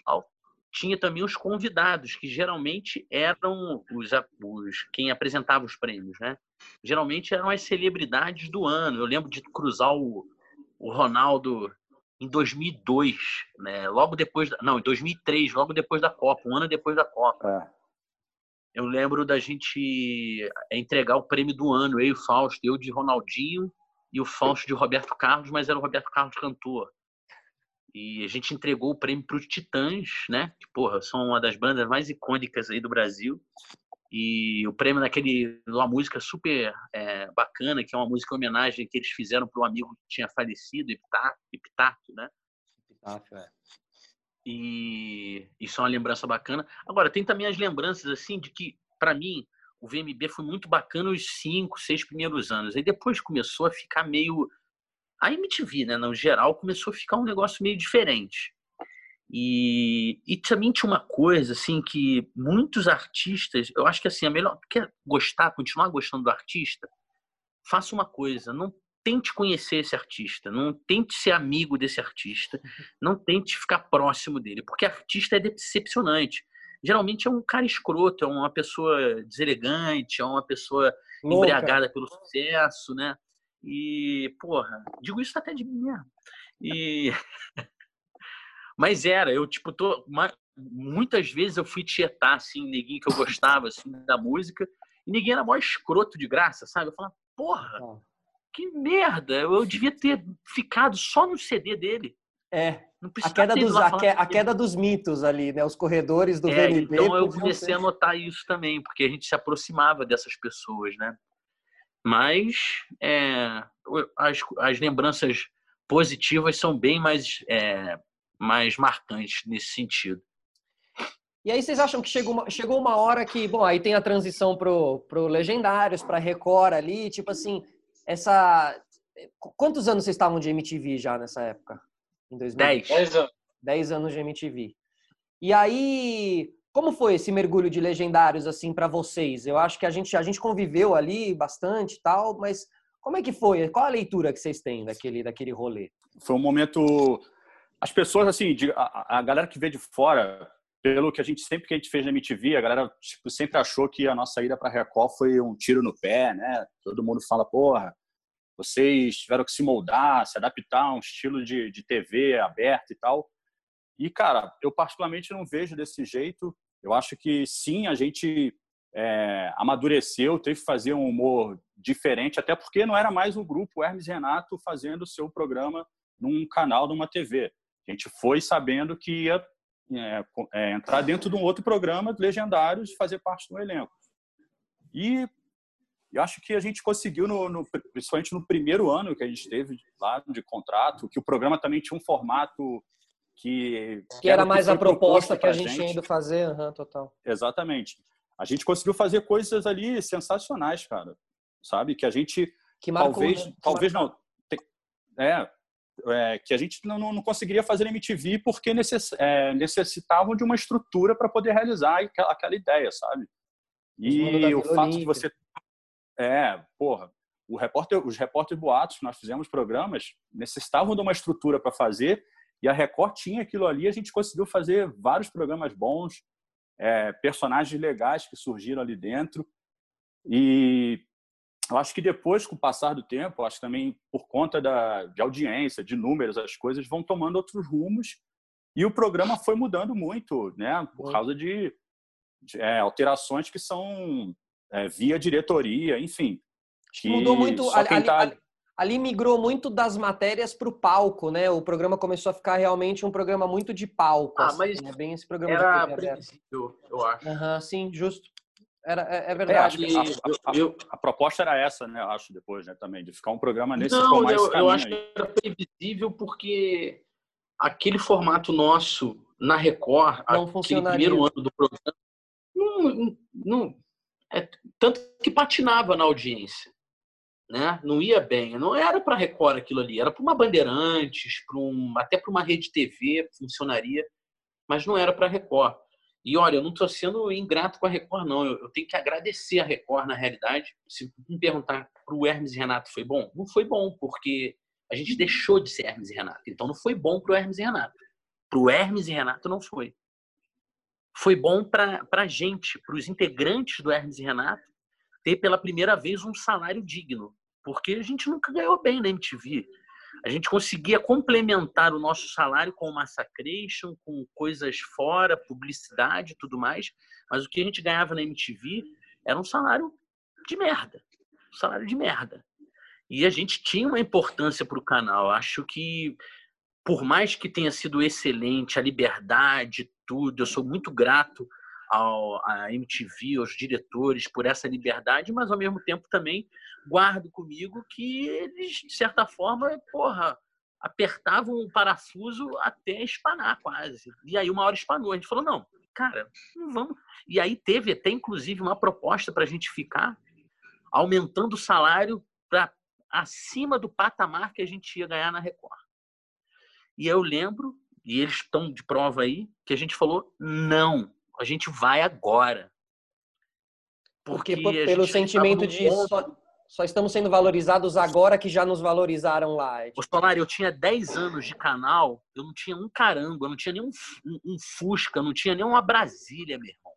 tinha também os convidados, que geralmente eram os, os, quem apresentava os prêmios, né? Geralmente eram as celebridades do ano. Eu lembro de cruzar o, o Ronaldo em 2002, né? Logo depois, da, não, em 2003, logo depois da Copa, um ano depois da Copa. É. Eu lembro da gente entregar o prêmio do ano, eu e o Fausto, eu de Ronaldinho e o Fausto de Roberto Carlos, mas era o Roberto Carlos cantor. E a gente entregou o prêmio para os Titãs, né? Que, porra, são uma das bandas mais icônicas aí do Brasil. E o prêmio naquele, uma música super é, bacana, que é uma música em homenagem que eles fizeram para um amigo que tinha falecido, Epitáfio, né? Epitáfio, é. E isso é uma lembrança bacana. Agora, tem também as lembranças, assim, de que, para mim, o VMB foi muito bacana os cinco, seis primeiros anos. Aí depois começou a ficar meio. A MTV, né, no geral, começou a ficar um negócio meio diferente. E, e também tinha uma coisa, assim, que muitos artistas, eu acho que assim, a melhor. Quer gostar, continuar gostando do artista? Faça uma coisa, não tente conhecer esse artista, não tente ser amigo desse artista, não tente ficar próximo dele, porque artista é decepcionante. Geralmente é um cara escroto, é uma pessoa deselegante, é uma pessoa Louca. embriagada pelo sucesso, né? E, porra, digo isso até de mim mesmo. E Mas era, eu, tipo, tô. Muitas vezes eu fui tietar, assim, neguinho que eu gostava, assim, da música, e ninguém era maior escroto de graça, sabe? Eu falava, porra, que merda! Eu devia ter ficado só no CD dele. É. A queda, dos, a, que, a queda dos mitos ali, né? Os corredores do é, VMB. Então eu comecei a notar isso também, porque a gente se aproximava dessas pessoas, né? Mas é, as, as lembranças positivas são bem mais é, mais marcantes nesse sentido. E aí vocês acham que chegou uma, chegou uma hora que, bom, aí tem a transição pro, pro Legendários, para Record ali, tipo assim, essa... Quantos anos vocês estavam de MTV já nessa época? Em 2000? Dez. Dez anos. Dez anos de MTV. E aí, como foi esse mergulho de Legendários, assim, para vocês? Eu acho que a gente, a gente conviveu ali bastante tal, mas como é que foi? Qual a leitura que vocês têm daquele, daquele rolê? Foi um momento as pessoas, assim, a, a galera que vê de fora, pelo que a gente sempre que a gente fez na MTV, a galera tipo, sempre achou que a nossa ida para Record foi um tiro no pé, né? Todo mundo fala, porra, vocês tiveram que se moldar, se adaptar a um estilo de, de TV aberto e tal. E, cara, eu particularmente não vejo desse jeito. Eu acho que sim, a gente é, amadureceu, teve que fazer um humor diferente, até porque não era mais o grupo Hermes Renato fazendo o seu programa num canal de uma TV. A gente foi sabendo que ia é, é, entrar dentro de um outro programa de legendários e fazer parte do elenco. E eu acho que a gente conseguiu, no, no, principalmente no primeiro ano que a gente teve lá de contrato, que o programa também tinha um formato que... Que era, mais que a proposta que a gente, tinha ido fazer, uhum, total. Exatamente. A gente conseguiu fazer coisas ali sensacionais, cara. Sabe? Que a gente... Que marcou, talvez, né? talvez não... É, é, que a gente não, não conseguiria fazer MTV porque necess, é, necessitavam de uma estrutura para poder realizar aquela, aquela, ideia, sabe? E o fato de você. É, porra, repórter, os repórteres boatos que nós fizemos programas necessitavam de uma estrutura para fazer e a Record tinha aquilo ali. A gente conseguiu fazer vários programas bons, é, personagens legais que surgiram ali dentro. E eu acho que depois, com o passar do tempo, acho também por conta da, de audiência, de números, as coisas vão tomando outros rumos e o programa foi mudando muito, né? Por causa de, de é, alterações que são é, via diretoria, enfim. Que Mudou muito. Ali, tá... ali, ali, migrou muito das matérias para o palco, né? O programa começou a ficar realmente um programa muito de palco. Ah, assim, mas né? bem esse programa era de previsível, eu acho. Uhum, sim, justo. Era, é, é verdade. É, a, a, a, a, proposta era essa, né? Eu acho, depois, né? Também, de ficar um programa nesse Não, mais eu, eu acho aí. que era previsível porque aquele formato nosso na Record, não aquele primeiro ano do programa, não, não, é, tanto que patinava na audiência. Né? Não ia bem. Não era para Record aquilo ali, era para uma Bandeirantes, para um, até para uma rede TV funcionaria, mas não era para Record. E olha, eu não estou sendo ingrato com a Record, não. Eu, eu, tenho que agradecer a Record, na realidade. Se me perguntar para o Hermes e Renato foi bom, não foi bom, porque a gente deixou de ser Hermes e Renato. Então não foi bom para o Hermes e Renato. Para o Hermes e Renato não foi. Foi bom para a gente, para os integrantes do Hermes e Renato, ter pela primeira vez um salário digno. Porque a gente nunca ganhou bem na MTV a gente conseguia complementar o nosso salário com massacration, com coisas fora, publicidade e tudo mais, mas o que a gente ganhava na MTV era um salário de merda. Um salário de merda. E a gente tinha uma importância para o canal. Acho que, por mais que tenha sido excelente, a liberdade, tudo, eu sou muito grato ao, à MTV, aos diretores por essa liberdade, mas ao mesmo tempo também guardo comigo que eles, de certa forma, porra, apertavam o parafuso até espanar quase. E aí uma hora espanou. A gente falou, não, cara, não vamos. E aí teve até, inclusive, uma proposta para a gente ficar aumentando o salário para acima do patamar que a gente ia ganhar na Record. E eu lembro, e eles estão de prova aí, que a gente falou, não, a gente vai agora. Porque, Porque pelo sentimento de só, só, estamos sendo valorizados agora que já nos valorizaram lá. É tipo... Eu tinha 10 anos de canal, eu não tinha um caramba, eu não tinha nem um, um, um Fusca, não tinha nem uma Brasília, meu irmão.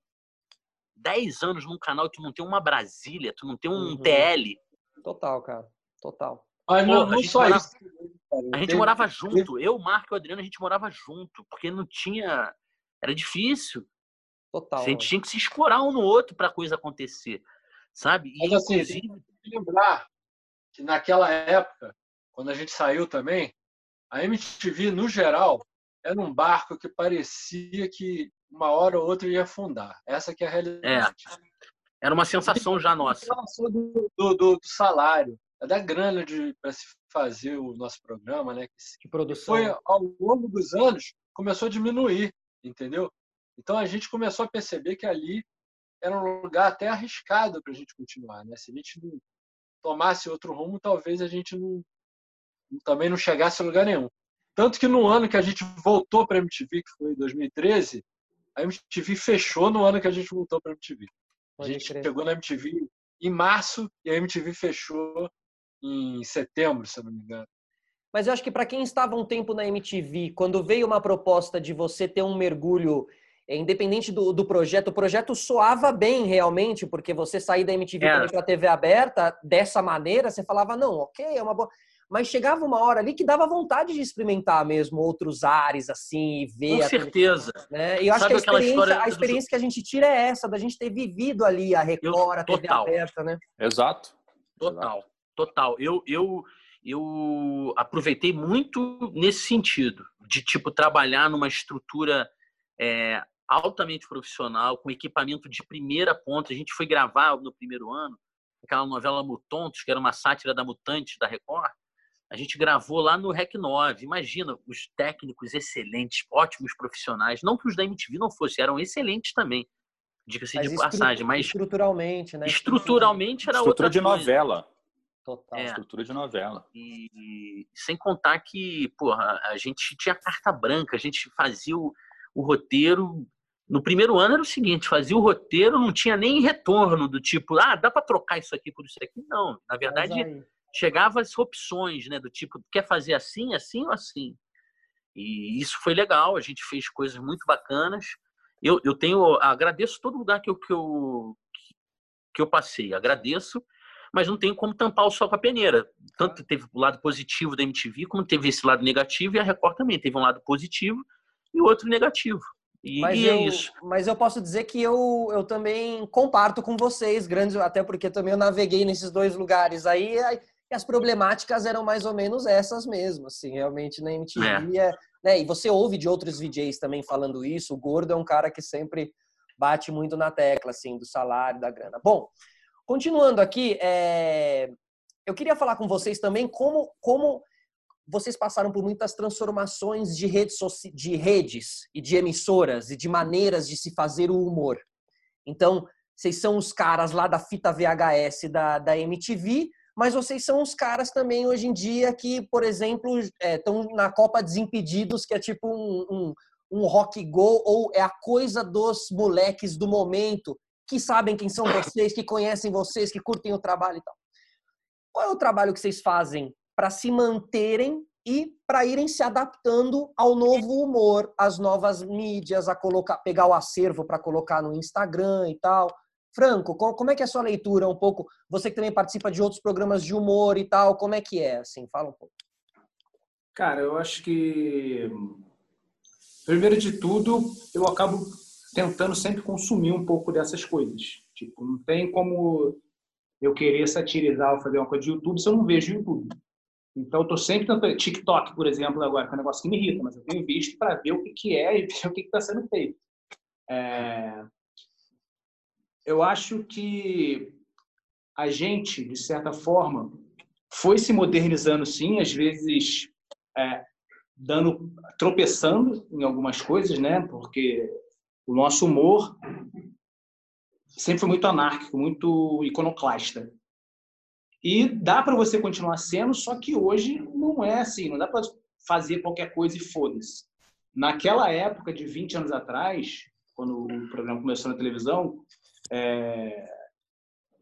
10 anos num canal e tu não tem uma Brasília, tu não tem um uhum. TL. Total, cara. Total. Mas não, Pô, não só morava, isso. A gente morava junto. Eu, Marco e o Adriano, a gente morava junto, porque não tinha. Era difícil. Total. A gente tinha que se escorar um no outro para a coisa acontecer, sabe? E, Mas assim, inclusive... tem que lembrar que naquela época, quando a gente saiu também, a MTV, no geral, era um barco que parecia que uma hora ou outra ia afundar. Essa que é a realidade. É. Era uma sensação já nossa. Do, do, do, salário, é da grana para se fazer o nosso programa, né? Que produção. Foi ao longo dos anos começou a diminuir, entendeu? Então a gente começou a perceber que ali era um lugar até arriscado para a gente continuar, né? Se a gente não tomasse outro rumo, talvez a gente não, também não chegasse a lugar nenhum. Tanto que no ano que a gente voltou para a MTV, que foi 2013, a MTV fechou no ano que a gente voltou para a MTV. A gente chegou na MTV em março e a MTV fechou em setembro, se não me engano. Mas eu acho que para quem estava um tempo na MTV, quando veio uma proposta de você ter um mergulho independente do, do projeto, o projeto soava bem realmente, porque você sair da MTV é. para a TV aberta dessa maneira, você falava, não, ok, é uma boa. Mas chegava uma hora ali que dava vontade de experimentar mesmo outros ares, assim, e ver. Com certeza. Né? E eu acho Sabe que a experiência, a experiência que a gente tira é essa, da gente ter vivido ali a Record, eu, a TV total. aberta, né? Exato. Total, total. Eu, eu, eu aproveitei muito nesse sentido, de, tipo, trabalhar numa estrutura é, altamente profissional, com equipamento de primeira ponta. A gente foi gravar no primeiro ano aquela novela Mutontos, que era uma sátira da Mutante da Record. A gente gravou lá no REC 9. Imagina, os técnicos excelentes, ótimos profissionais. Não que os da MTV não fossem, eram excelentes também. Diga-se de passagem, mas. Estruturalmente, né? Estruturalmente era Estrutura outra de coisa. novela. Total. É. Estrutura de novela. E, e, sem contar que, porra, a gente tinha carta branca, a gente fazia o, o roteiro no primeiro ano era o seguinte, fazia o roteiro, não tinha nem retorno do tipo, ah, dá para trocar isso aqui por isso aqui. Não, na verdade, chegava as opções, né, do tipo, quer fazer assim, assim ou assim. E isso foi legal, a gente fez coisas muito bacanas. Eu, eu tenho, agradeço todo lugar que eu, que eu, que eu passei, agradeço, mas não tenho como tampar o sol com a peneira. Tanto teve o lado positivo da MTV, como teve esse lado negativo, e a Record também teve um lado positivo e outro negativo. E, mas e é eu, isso. Mas eu posso dizer que eu, eu também comparto com vocês, grandes, até porque também eu naveguei nesses dois lugares aí, aí as problemáticas eram mais ou menos essas mesmo, assim, realmente na MTV é. é. né? E você ouve de outros VJs também falando isso, o Gordo é um cara que sempre bate muito na tecla, assim, do salário, da grana. Bom, continuando aqui, é... eu queria falar com vocês também como, como vocês passaram por muitas transformações de redes, de redes e de emissoras e de maneiras de se fazer o humor. Então, vocês são os caras lá da fita VHS da, da MTV, mas vocês são os caras também hoje em dia que, por exemplo, estão é, na Copa Desimpedidos, que é tipo um, um, um rock go, ou é a coisa dos moleques do momento, que sabem quem são vocês, que conhecem vocês, que curtem o trabalho e tal. Qual é o trabalho que vocês fazem para se manterem e para irem se adaptando ao novo humor, às novas mídias, a colocar, pegar o acervo para colocar no Instagram e tal. Franco, como é que é a sua leitura um pouco? Você que também participa de outros programas de humor e tal, como é que é? Assim, fala um pouco. Cara, eu acho que primeiro de tudo, eu acabo tentando sempre consumir um pouco dessas coisas. Tipo, não tem como eu querer satirizar ou fazer uma coisa de YouTube se eu não vejo YouTube. Então, eu estou sempre no TikTok, por exemplo, agora, que é um negócio que me irrita, mas eu tenho visto para ver o que, que é e ver o que está sendo feito. É... eu acho que a gente, de certa forma, foi se modernizando sim, às vezes é, dando, tropeçando em algumas coisas, né? Porque o nosso humor sempre foi muito anárquico, muito iconoclasta. E dá para você continuar sendo, só que hoje não é assim, não dá para fazer qualquer coisa e foda-se. Naquela época de 20 anos atrás, quando o programa começou na televisão, é,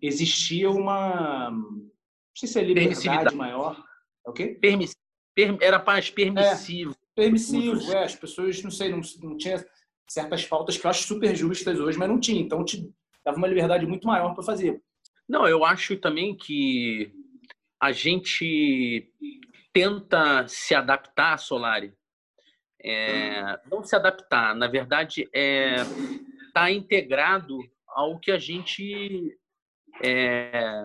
existia uma. Não sei se é liberdade maior. É o quê? Permiss, per, era mais permissivo. É, permissivo, é. As pessoas, não sei, não, não tinha certas pautas que eu acho super justas hoje, mas não tinha. Então, te dava uma liberdade muito maior para fazer. Não, eu acho também que a gente tenta se adaptar, Solari. É, não se adaptar, na verdade, é tá integrado ao que a gente é,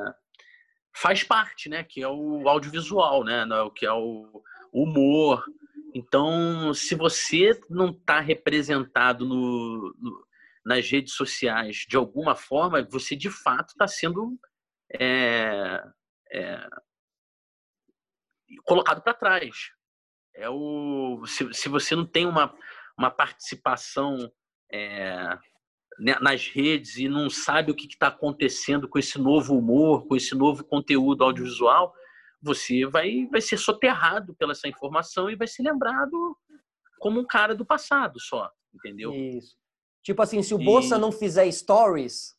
faz parte, né? Que é o audiovisual, né? O que é o humor. Então, se você não está representado no, nas redes sociais de alguma forma, você de fato está sendo é, é, colocado para trás. É o, se, se você não tem uma, uma participação é, né, nas redes e não sabe o que está acontecendo com esse novo humor, com esse novo conteúdo audiovisual, você vai, vai ser soterrado pela essa informação e vai ser lembrado como um cara do passado só, entendeu? Isso. Tipo assim, se o e... Bolsa não fizer stories.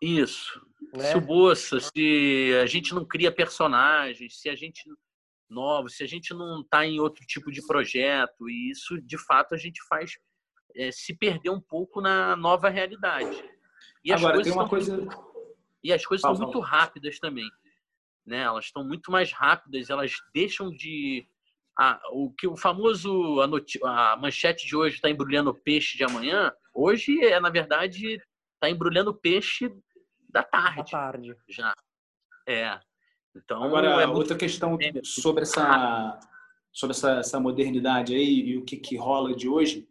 Isso. Né? Se o Bolsa, se a gente não cria personagens, se a gente novo, se a gente não está em outro tipo de projeto, e isso de fato a gente faz é, se perder um pouco na nova realidade. E Agora, tem uma coisa. Muito, e as coisas estão muito rápidas também. Né? Elas estão muito mais rápidas, elas deixam de. A, o que o famoso a, noti, a manchete de hoje está embrulhando peixe de amanhã, hoje é na verdade está embrulhando peixe da tarde. Da tarde. Já. É. Então, Agora, é outra questão sobre essa sobre essa, essa modernidade aí e o que, que rola de hoje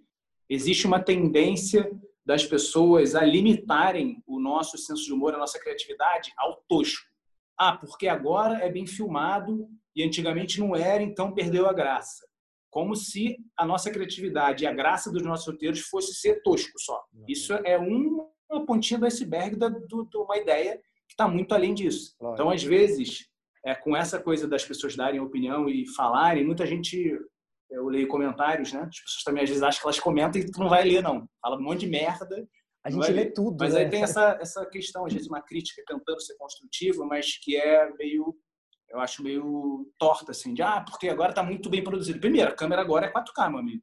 existe uma tendência das pessoas a limitarem o nosso senso de humor, a nossa criatividade ao tosco. Ah, porque agora é bem filmado e antigamente não era, então perdeu a graça. Como se a nossa criatividade e a graça dos nossos roteiros fosse ser tosco só. Isso é uma pontinha do iceberg de uma ideia que está muito além disso. Então, às vezes, é, com essa coisa das pessoas darem opinião e falarem, muita gente eu leio comentários, né? As pessoas também às vezes acham que elas comentam e tu não vai ler, não. Fala um monte de merda. A gente lê tudo. Mas né? aí tem essa, essa questão, às vezes, uma crítica tentando ser construtiva, mas que é meio, eu acho meio torta, assim, de ah, porque agora tá muito bem produzido. Primeiro, a câmera agora é 4K, meu amigo.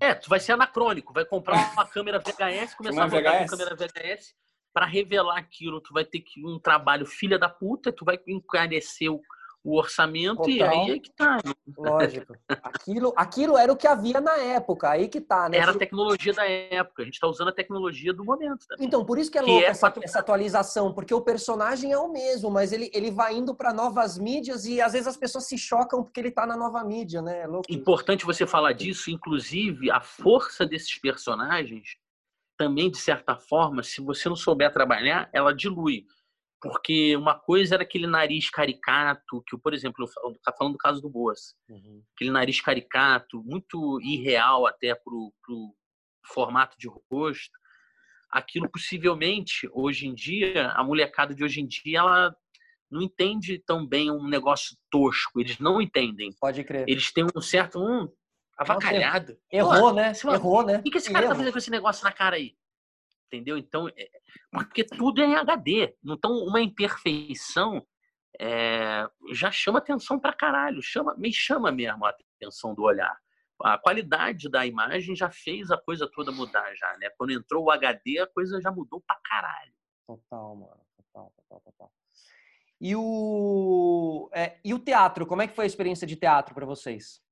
É, tu vai ser anacrônico, vai comprar uma câmera VHS, começar a botar com câmera VHS para revelar aquilo. Tu vai ter que um trabalho filha da puta, tu vai encarecer o o orçamento Total. e aí é que tá. Né? Lógico. Aquilo, aquilo era o que havia na época, aí que tá, né? Era a tecnologia da época, a gente está usando a tecnologia do momento. Também. Então, por isso que é louco é essa, essa, atualização, porque o personagem é o mesmo, mas ele, ele vai indo para novas mídias e às vezes as pessoas se chocam porque ele está na nova mídia, né? É louco. Importante você falar disso, inclusive a força desses personagens também, de certa forma, se você não souber trabalhar, ela dilui. Porque uma coisa era aquele nariz caricato, que, por exemplo, tá falando do caso do Boas, uhum. aquele nariz caricato, muito irreal até pro, pro formato de rosto. Aquilo possivelmente, hoje em dia, a molecada de hoje em dia, ela não entende tão bem um negócio tosco. Eles não entendem. Pode crer. Eles têm um certo um avacalhado. Errou, Pô, né? Errou, né? O que esse cara tá fazendo com esse negócio na cara aí? Entendeu? Então, é, porque tudo é em HD. Então, uma imperfeição é, já chama atenção pra caralho, chama, me chama mesmo a atenção do olhar. A qualidade da imagem já fez a coisa toda mudar já, né? Quando entrou o HD, a coisa já mudou pra caralho. Total, mano. Total, total, total. E o, é, e o teatro, como é que foi a experiência de teatro para vocês?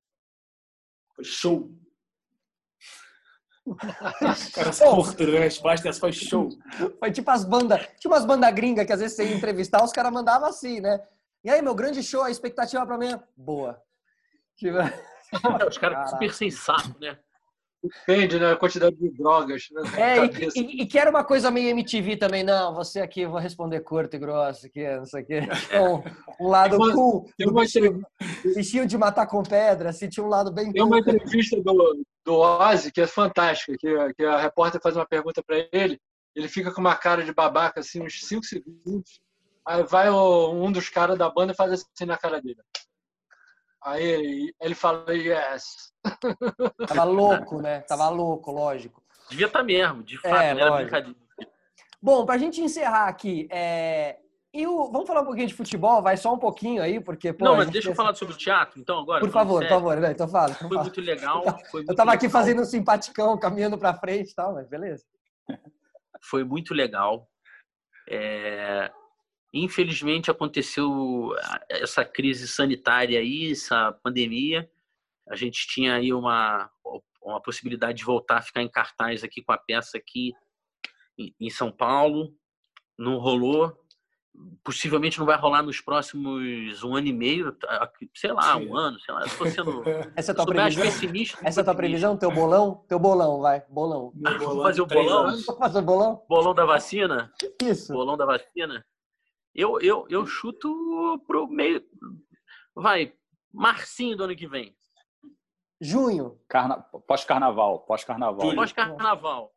Foi show. Cara, curto, né? As foi show. Foi tipo as bandas. Tinha umas bandas gringas que às vezes você ia entrevistar, os caras mandavam assim, né? E aí, meu grande show, a expectativa pra mim é boa. Tipo... É, os caras super sem saco, né? Depende, né? A quantidade de drogas. Né? É, e, e, e, que era uma coisa meio MTV também. Não, você aqui, vou responder curto e grosso, aqui, não sei o quê. Então, um lado uma, cool. Tem uma bichinho, de matar com pedra, assim, tinha um lado bem Tem cool. uma entrevista do, do Ozzy que é fantástica, que, que a repórter faz uma pergunta para ele, ele fica com uma cara de babaca, assim, uns 5 segundos. Aí vai o, um dos caras da banda e faz assim na cara dele. Aí ele fala, yes. Tava louco, né? Tava louco, lógico. Devia estar tá mesmo, de fato, é, era brincadeira. Bom, pra gente encerrar aqui, é... e o... vamos falar um pouquinho de futebol? Vai só um pouquinho aí, porque... Pô, não, mas deixa eu falar sobre o teatro, então, agora. Por favor, por favor, né? então fala. Então foi fala. muito legal. Foi muito eu tava legal. aqui fazendo um simpaticão, caminhando pra frente e tal, mas beleza. Foi muito legal. É... Infelizmente aconteceu essa crise sanitária aí, essa pandemia. A gente tinha aí uma, uma possibilidade de voltar a ficar em cartaz aqui com a peça aqui em São Paulo. Não rolou. Possivelmente não vai rolar nos próximos um ano e meio, sei lá, um ano, sei lá. Estou sendo. Essa é a tua previsão? Essa é a tua previsão? Teu bolão? Teu bolão, vai. Bolão. Vou fazer o bolão? Vou fazer o bolão? Bolão da vacina? Isso. Bolão da vacina? Eu, eu, eu chuto pro meio. Vai, marcinho do ano que vem. Junho. Carna... Pós-carnaval. Pós-carnaval. Pós-carnaval.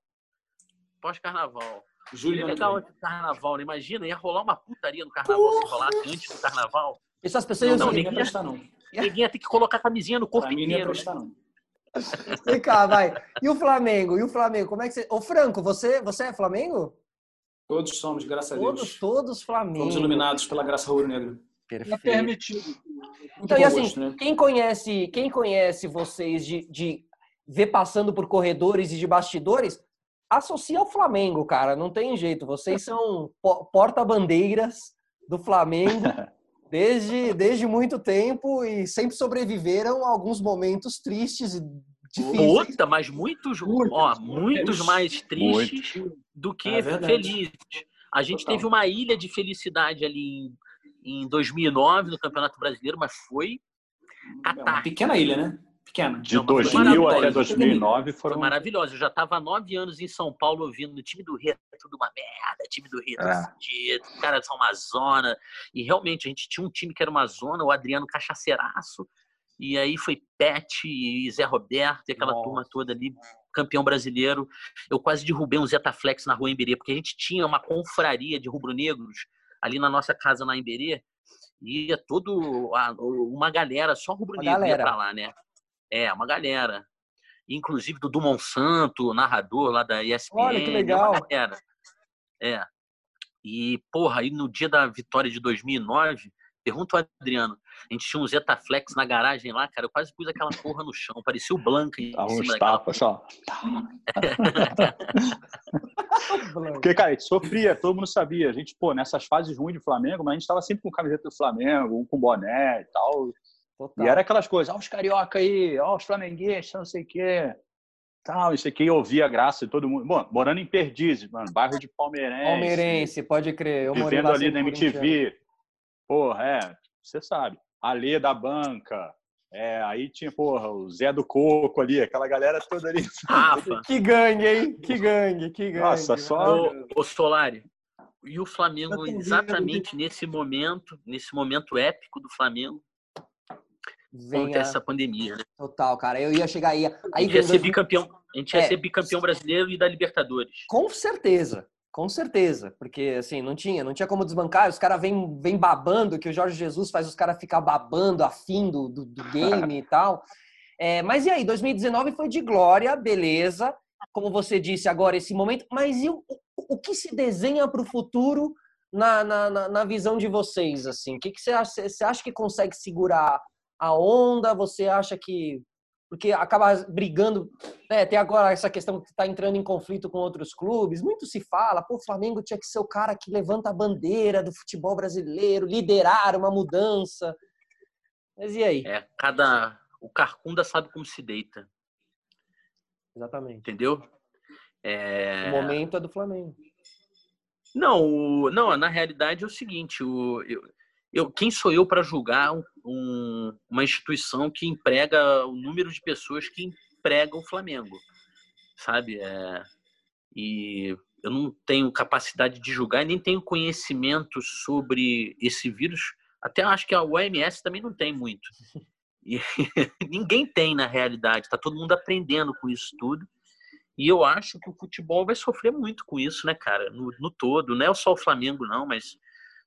Pós-carnaval. Julho. legal antes do carnaval, né? Imagina, ia rolar uma putaria no carnaval se rolasse antes do carnaval. Isso as pessoas não, não, ninguém ia prestar, não. Ninguém ia ter que colocar camisinha no corpo inteiro. Não ia prestar, não. Vem cá, vai. E o Flamengo? E o Flamengo? Como é que você. Ô, Franco, você, você é Flamengo? Todos somos, graças todos, a Deus. Todos Flamengo. Fomos iluminados pela graça rubro-negra. É permitido. Então, e assim, né? quem conhece, quem conhece vocês de, de ver passando por corredores e de bastidores, associa ao Flamengo, cara. Não tem jeito. Vocês são porta-bandeiras do Flamengo desde, desde muito tempo e sempre sobreviveram a alguns momentos tristes e difíceis. Puta, mas muitos, ó, muitos mais tristes Muito. do que é felizes. A gente Total. teve uma ilha de felicidade ali em, em 2009 no Campeonato Brasileiro, mas foi catástrofe. Uma pequena ilha, né? Pequena. De Não, 2000 até 2009 foram... Foi maravilhoso. Eu já estava há nove anos em São Paulo ouvindo o time do Rio é tudo uma merda, time do Rio é. os caras são uma zona. E realmente, a gente tinha um time que era uma zona, o Adriano Cachaceiraço, e aí foi Pet e Zé Roberto e aquela Nossa. turma toda ali, campeão brasileiro. Eu quase derrubei um Zetaflex na rua Emberê, porque a gente tinha uma confraria de rubro-negros ali na nossa casa na Emberê. E ia todo uma galera, só rubro-negro ia pra lá, né? É, uma galera. Inclusive do Monsanto, narrador lá da ESPN. Olha que legal. É. E, porra, aí no dia da vitória de 2009, Pergunta ao Adriano. A gente tinha um Zetaflex na garagem lá, cara. Eu quase pus aquela porra no chão. Parecia o Blanca em Dá cima uns tapas só. Porque, cara, a gente sofria, todo mundo sabia. A gente, pô, nessas fases ruins de Flamengo, mas a gente tava sempre com camiseta do Flamengo, um com boné e tal. Total. E era aquelas coisas, ó, os carioca aí, ó, os flamenguistas, não sei o quê. Tal, isso aqui eu ouvia a graça de todo mundo. Bom, morando em Perdizes, mano, bairro de Palmeirense. Palmeirense, pode crer. Eu vivendo ali na MTV. Porra, é, você sabe. Alê da banca. É, aí tinha, porra, o Zé do Coco ali, aquela galera toda ali. Rafa. que gangue, hein? Que gangue, que gangue. Nossa, só. O, o Solari. E o Flamengo, exatamente nesse momento, nesse momento épico do Flamengo, Venha... acontece essa pandemia, né? Total, cara. Eu ia chegar aí. aí a gente ia ser bicampeão. A gente ia é. ser bicampeão brasileiro e da Libertadores. Com certeza. Com certeza, porque assim, não tinha, não tinha como desbancar, os caras vêm vem babando, que o Jorge Jesus faz os caras ficar babando afim do, do, do game e tal. É, mas e aí, 2019 foi de glória, beleza, como você disse agora, esse momento, mas e o, o, que se desenha para o futuro na, na, na, visão de vocês? assim? O que, que você, acha, você acha que consegue segurar a onda? Você acha que porque acaba brigando. Né? Tem agora essa questão que está entrando em conflito com outros clubes. Muito se fala, pô, o Flamengo tinha que ser o cara que levanta a bandeira do futebol brasileiro, liderar uma mudança. Mas e aí? É, cada. O Carcunda sabe como se deita. Exatamente. Entendeu? É... O momento é do Flamengo. Não, o... não, na realidade é o seguinte, o... eu, eu, quem sou eu para julgar um, um, uma instituição que emprega o número de pessoas que emprega o Flamengo? sabe? É, e eu não tenho capacidade de julgar, nem tenho conhecimento sobre esse vírus. Até acho que a OMS também não tem muito. E ninguém tem na realidade. Está todo mundo aprendendo com isso tudo. E eu acho que o futebol vai sofrer muito com isso, né, cara? No, no todo. Não é só o Flamengo, não, mas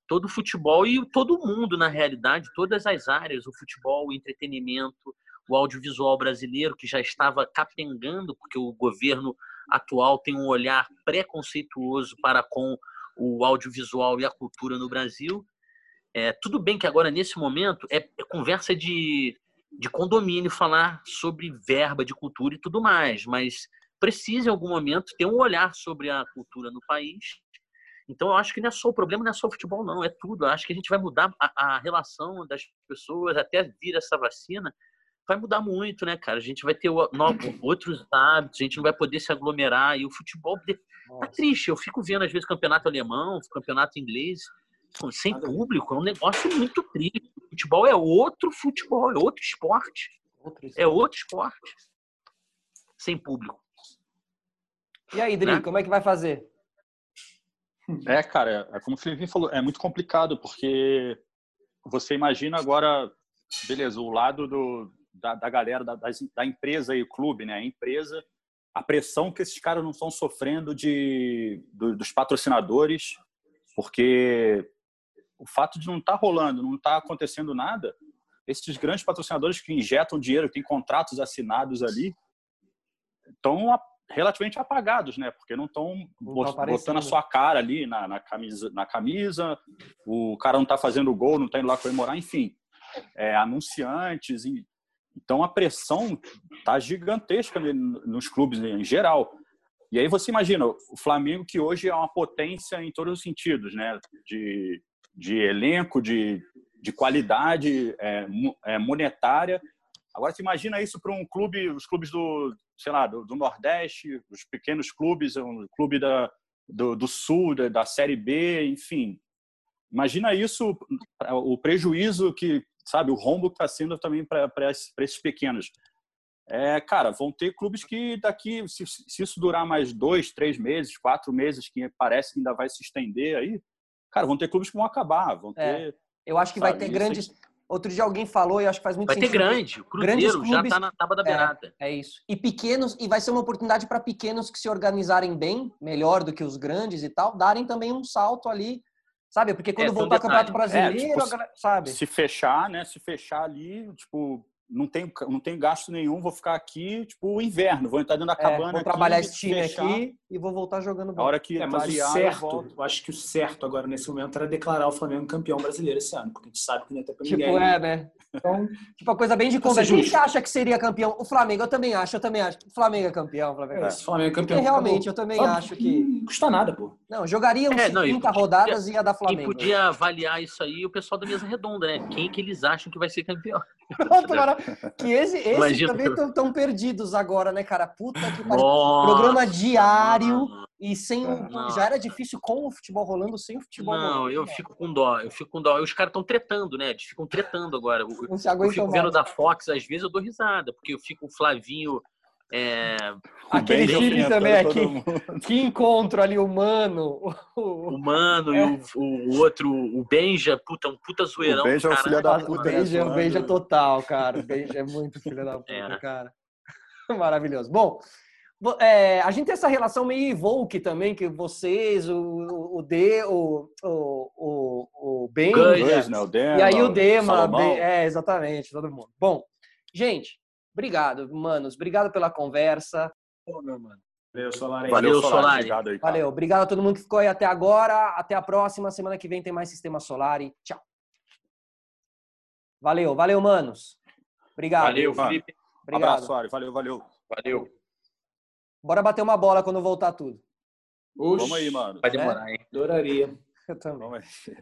todo o futebol e todo mundo, na realidade, todas as áreas, o futebol, o entretenimento, o audiovisual brasileiro, que já estava capengando, porque o governo atual tem um olhar preconceituoso para com o audiovisual e a cultura no Brasil. É, tudo bem que agora, nesse momento, é, é conversa de, de condomínio falar sobre verba de cultura e tudo mais, mas precisa, em algum momento, ter um olhar sobre a cultura no país então, eu acho que não é só o problema, não é só o futebol, não, é tudo. Eu acho que a gente vai mudar a, a relação das pessoas até vir essa vacina. Vai mudar muito, né, cara? A gente vai ter outros hábitos, a gente não vai poder se aglomerar. E o futebol tá triste. Eu fico vendo, às vezes, campeonato alemão, campeonato inglês, sem público. É um negócio muito triste. O futebol é outro futebol, é outro esporte. É outro esporte. Sem público. E aí, Dri, né? como é que vai fazer? É, cara, é como o Felipe falou, é muito complicado, porque você imagina agora, beleza, o lado do, da, da galera, da, da empresa e o clube, né? A empresa, a pressão que esses caras não estão sofrendo de, do, dos patrocinadores, porque o fato de não estar tá rolando, não estar tá acontecendo nada, esses grandes patrocinadores que injetam dinheiro, que têm contratos assinados ali, estão relativamente apagados, né? Porque não estão botando a sua cara ali na, na, camisa, na camisa, o cara não está fazendo gol, não está indo lá comemorar, enfim, é, anunciantes. E, então a pressão tá gigantesca nos clubes em geral. E aí você imagina o Flamengo que hoje é uma potência em todos os sentidos, né? De, de elenco, de, de qualidade é, é monetária. Agora você imagina isso para um clube, os clubes do, sei lá, do, do Nordeste, os pequenos clubes, um clube da, do, do Sul, da, da, Série B, enfim. Imagina isso, o prejuízo que, sabe, o rombo que está sendo também para esses pequenos. É, cara, vão ter clubes que daqui, se, se, isso durar mais dois, três meses, quatro meses, que parece que ainda vai se estender aí, cara, vão ter clubes que vão acabar, vão é, ter. Eu acho que sabe, vai ter grandes. Outro dia alguém falou e acho que faz muito vai sentido. Vai ter grande. O Cruzeiro clubes, já está na tábua da beirada. É, é, isso. E pequenos, e vai ser uma oportunidade para pequenos que se organizarem bem, melhor do que os grandes e tal, darem também um salto ali, sabe? Porque quando é, voltar o Campeonato Brasileiro, é, tipo, sabe? Se fechar, né? Se fechar ali, tipo, não tenho, não tenho gasto nenhum, vou ficar aqui, tipo, o inverno, vou entrar dentro da cabana. É, vou trabalhar esse time aqui e vou voltar jogando bola. A hora que é, mas variar, o certo, eu, eu, acho que o certo agora nesse momento era declarar o Flamengo campeão brasileiro esse ano, porque a gente sabe que não é pra tipo, ninguém. Tipo, é, né? Então, tipo, a coisa bem de conta. Quem que acha que seria campeão? O Flamengo, eu também acho, eu também acho. O Flamengo é campeão. O Flamengo é, é. Flamengo é campeão. Porque realmente, eu também acho que. Não custa nada, pô. Não, jogaria uns é, não, 30 rodadas e ia dar Flamengo. Quem podia avaliar isso aí o pessoal da mesa redonda, né? Quem que eles acham que vai ser campeão? Pronto, mano. Que esse, esses também estão perdidos agora, né, cara? Puta que pariu. Programa diário e sem o, já era difícil com o futebol rolando, sem o futebol não, rolando. Não, eu fico com dó, eu fico com dó. Os caras estão tretando, né? Eles ficam tretando agora. Eu, eu fico vendo da Fox, às vezes eu dou risada, porque eu fico o Flavinho é... Aquele time também aqui. Que encontro ali, o Mano. O, Mano é. e o, o, outro, o Benja, puta, um puta zoeirão. O Benja é um filho da puta. O Benja, o Benja total, cara. O Benja é muito filho da puta, é. cara. Maravilhoso. Bom, é, a gente tem essa relação meio Evoke também, que vocês, o, o D, o, o, o, o Benja, né? o Dema, e aí o Dema, é, exatamente, todo mundo. Bom, gente, Obrigado, manos. Obrigado pela conversa. meu mano. Valeu, Solari. Valeu, Solari. Obrigado, aí, Valeu. Obrigado a todo mundo que ficou aí até agora. Até a próxima. Semana que vem tem mais Sistema Solari. Tchau. Valeu, valeu, manos. Obrigado. Valeu, Felipe. Obrigado. abraço, Solari. Valeu, valeu. Valeu. Bora bater uma bola quando voltar tudo. Oxi. Vamos aí, mano. Vai demorar, é? hein? Adoraria. Eu também. Vamos aí.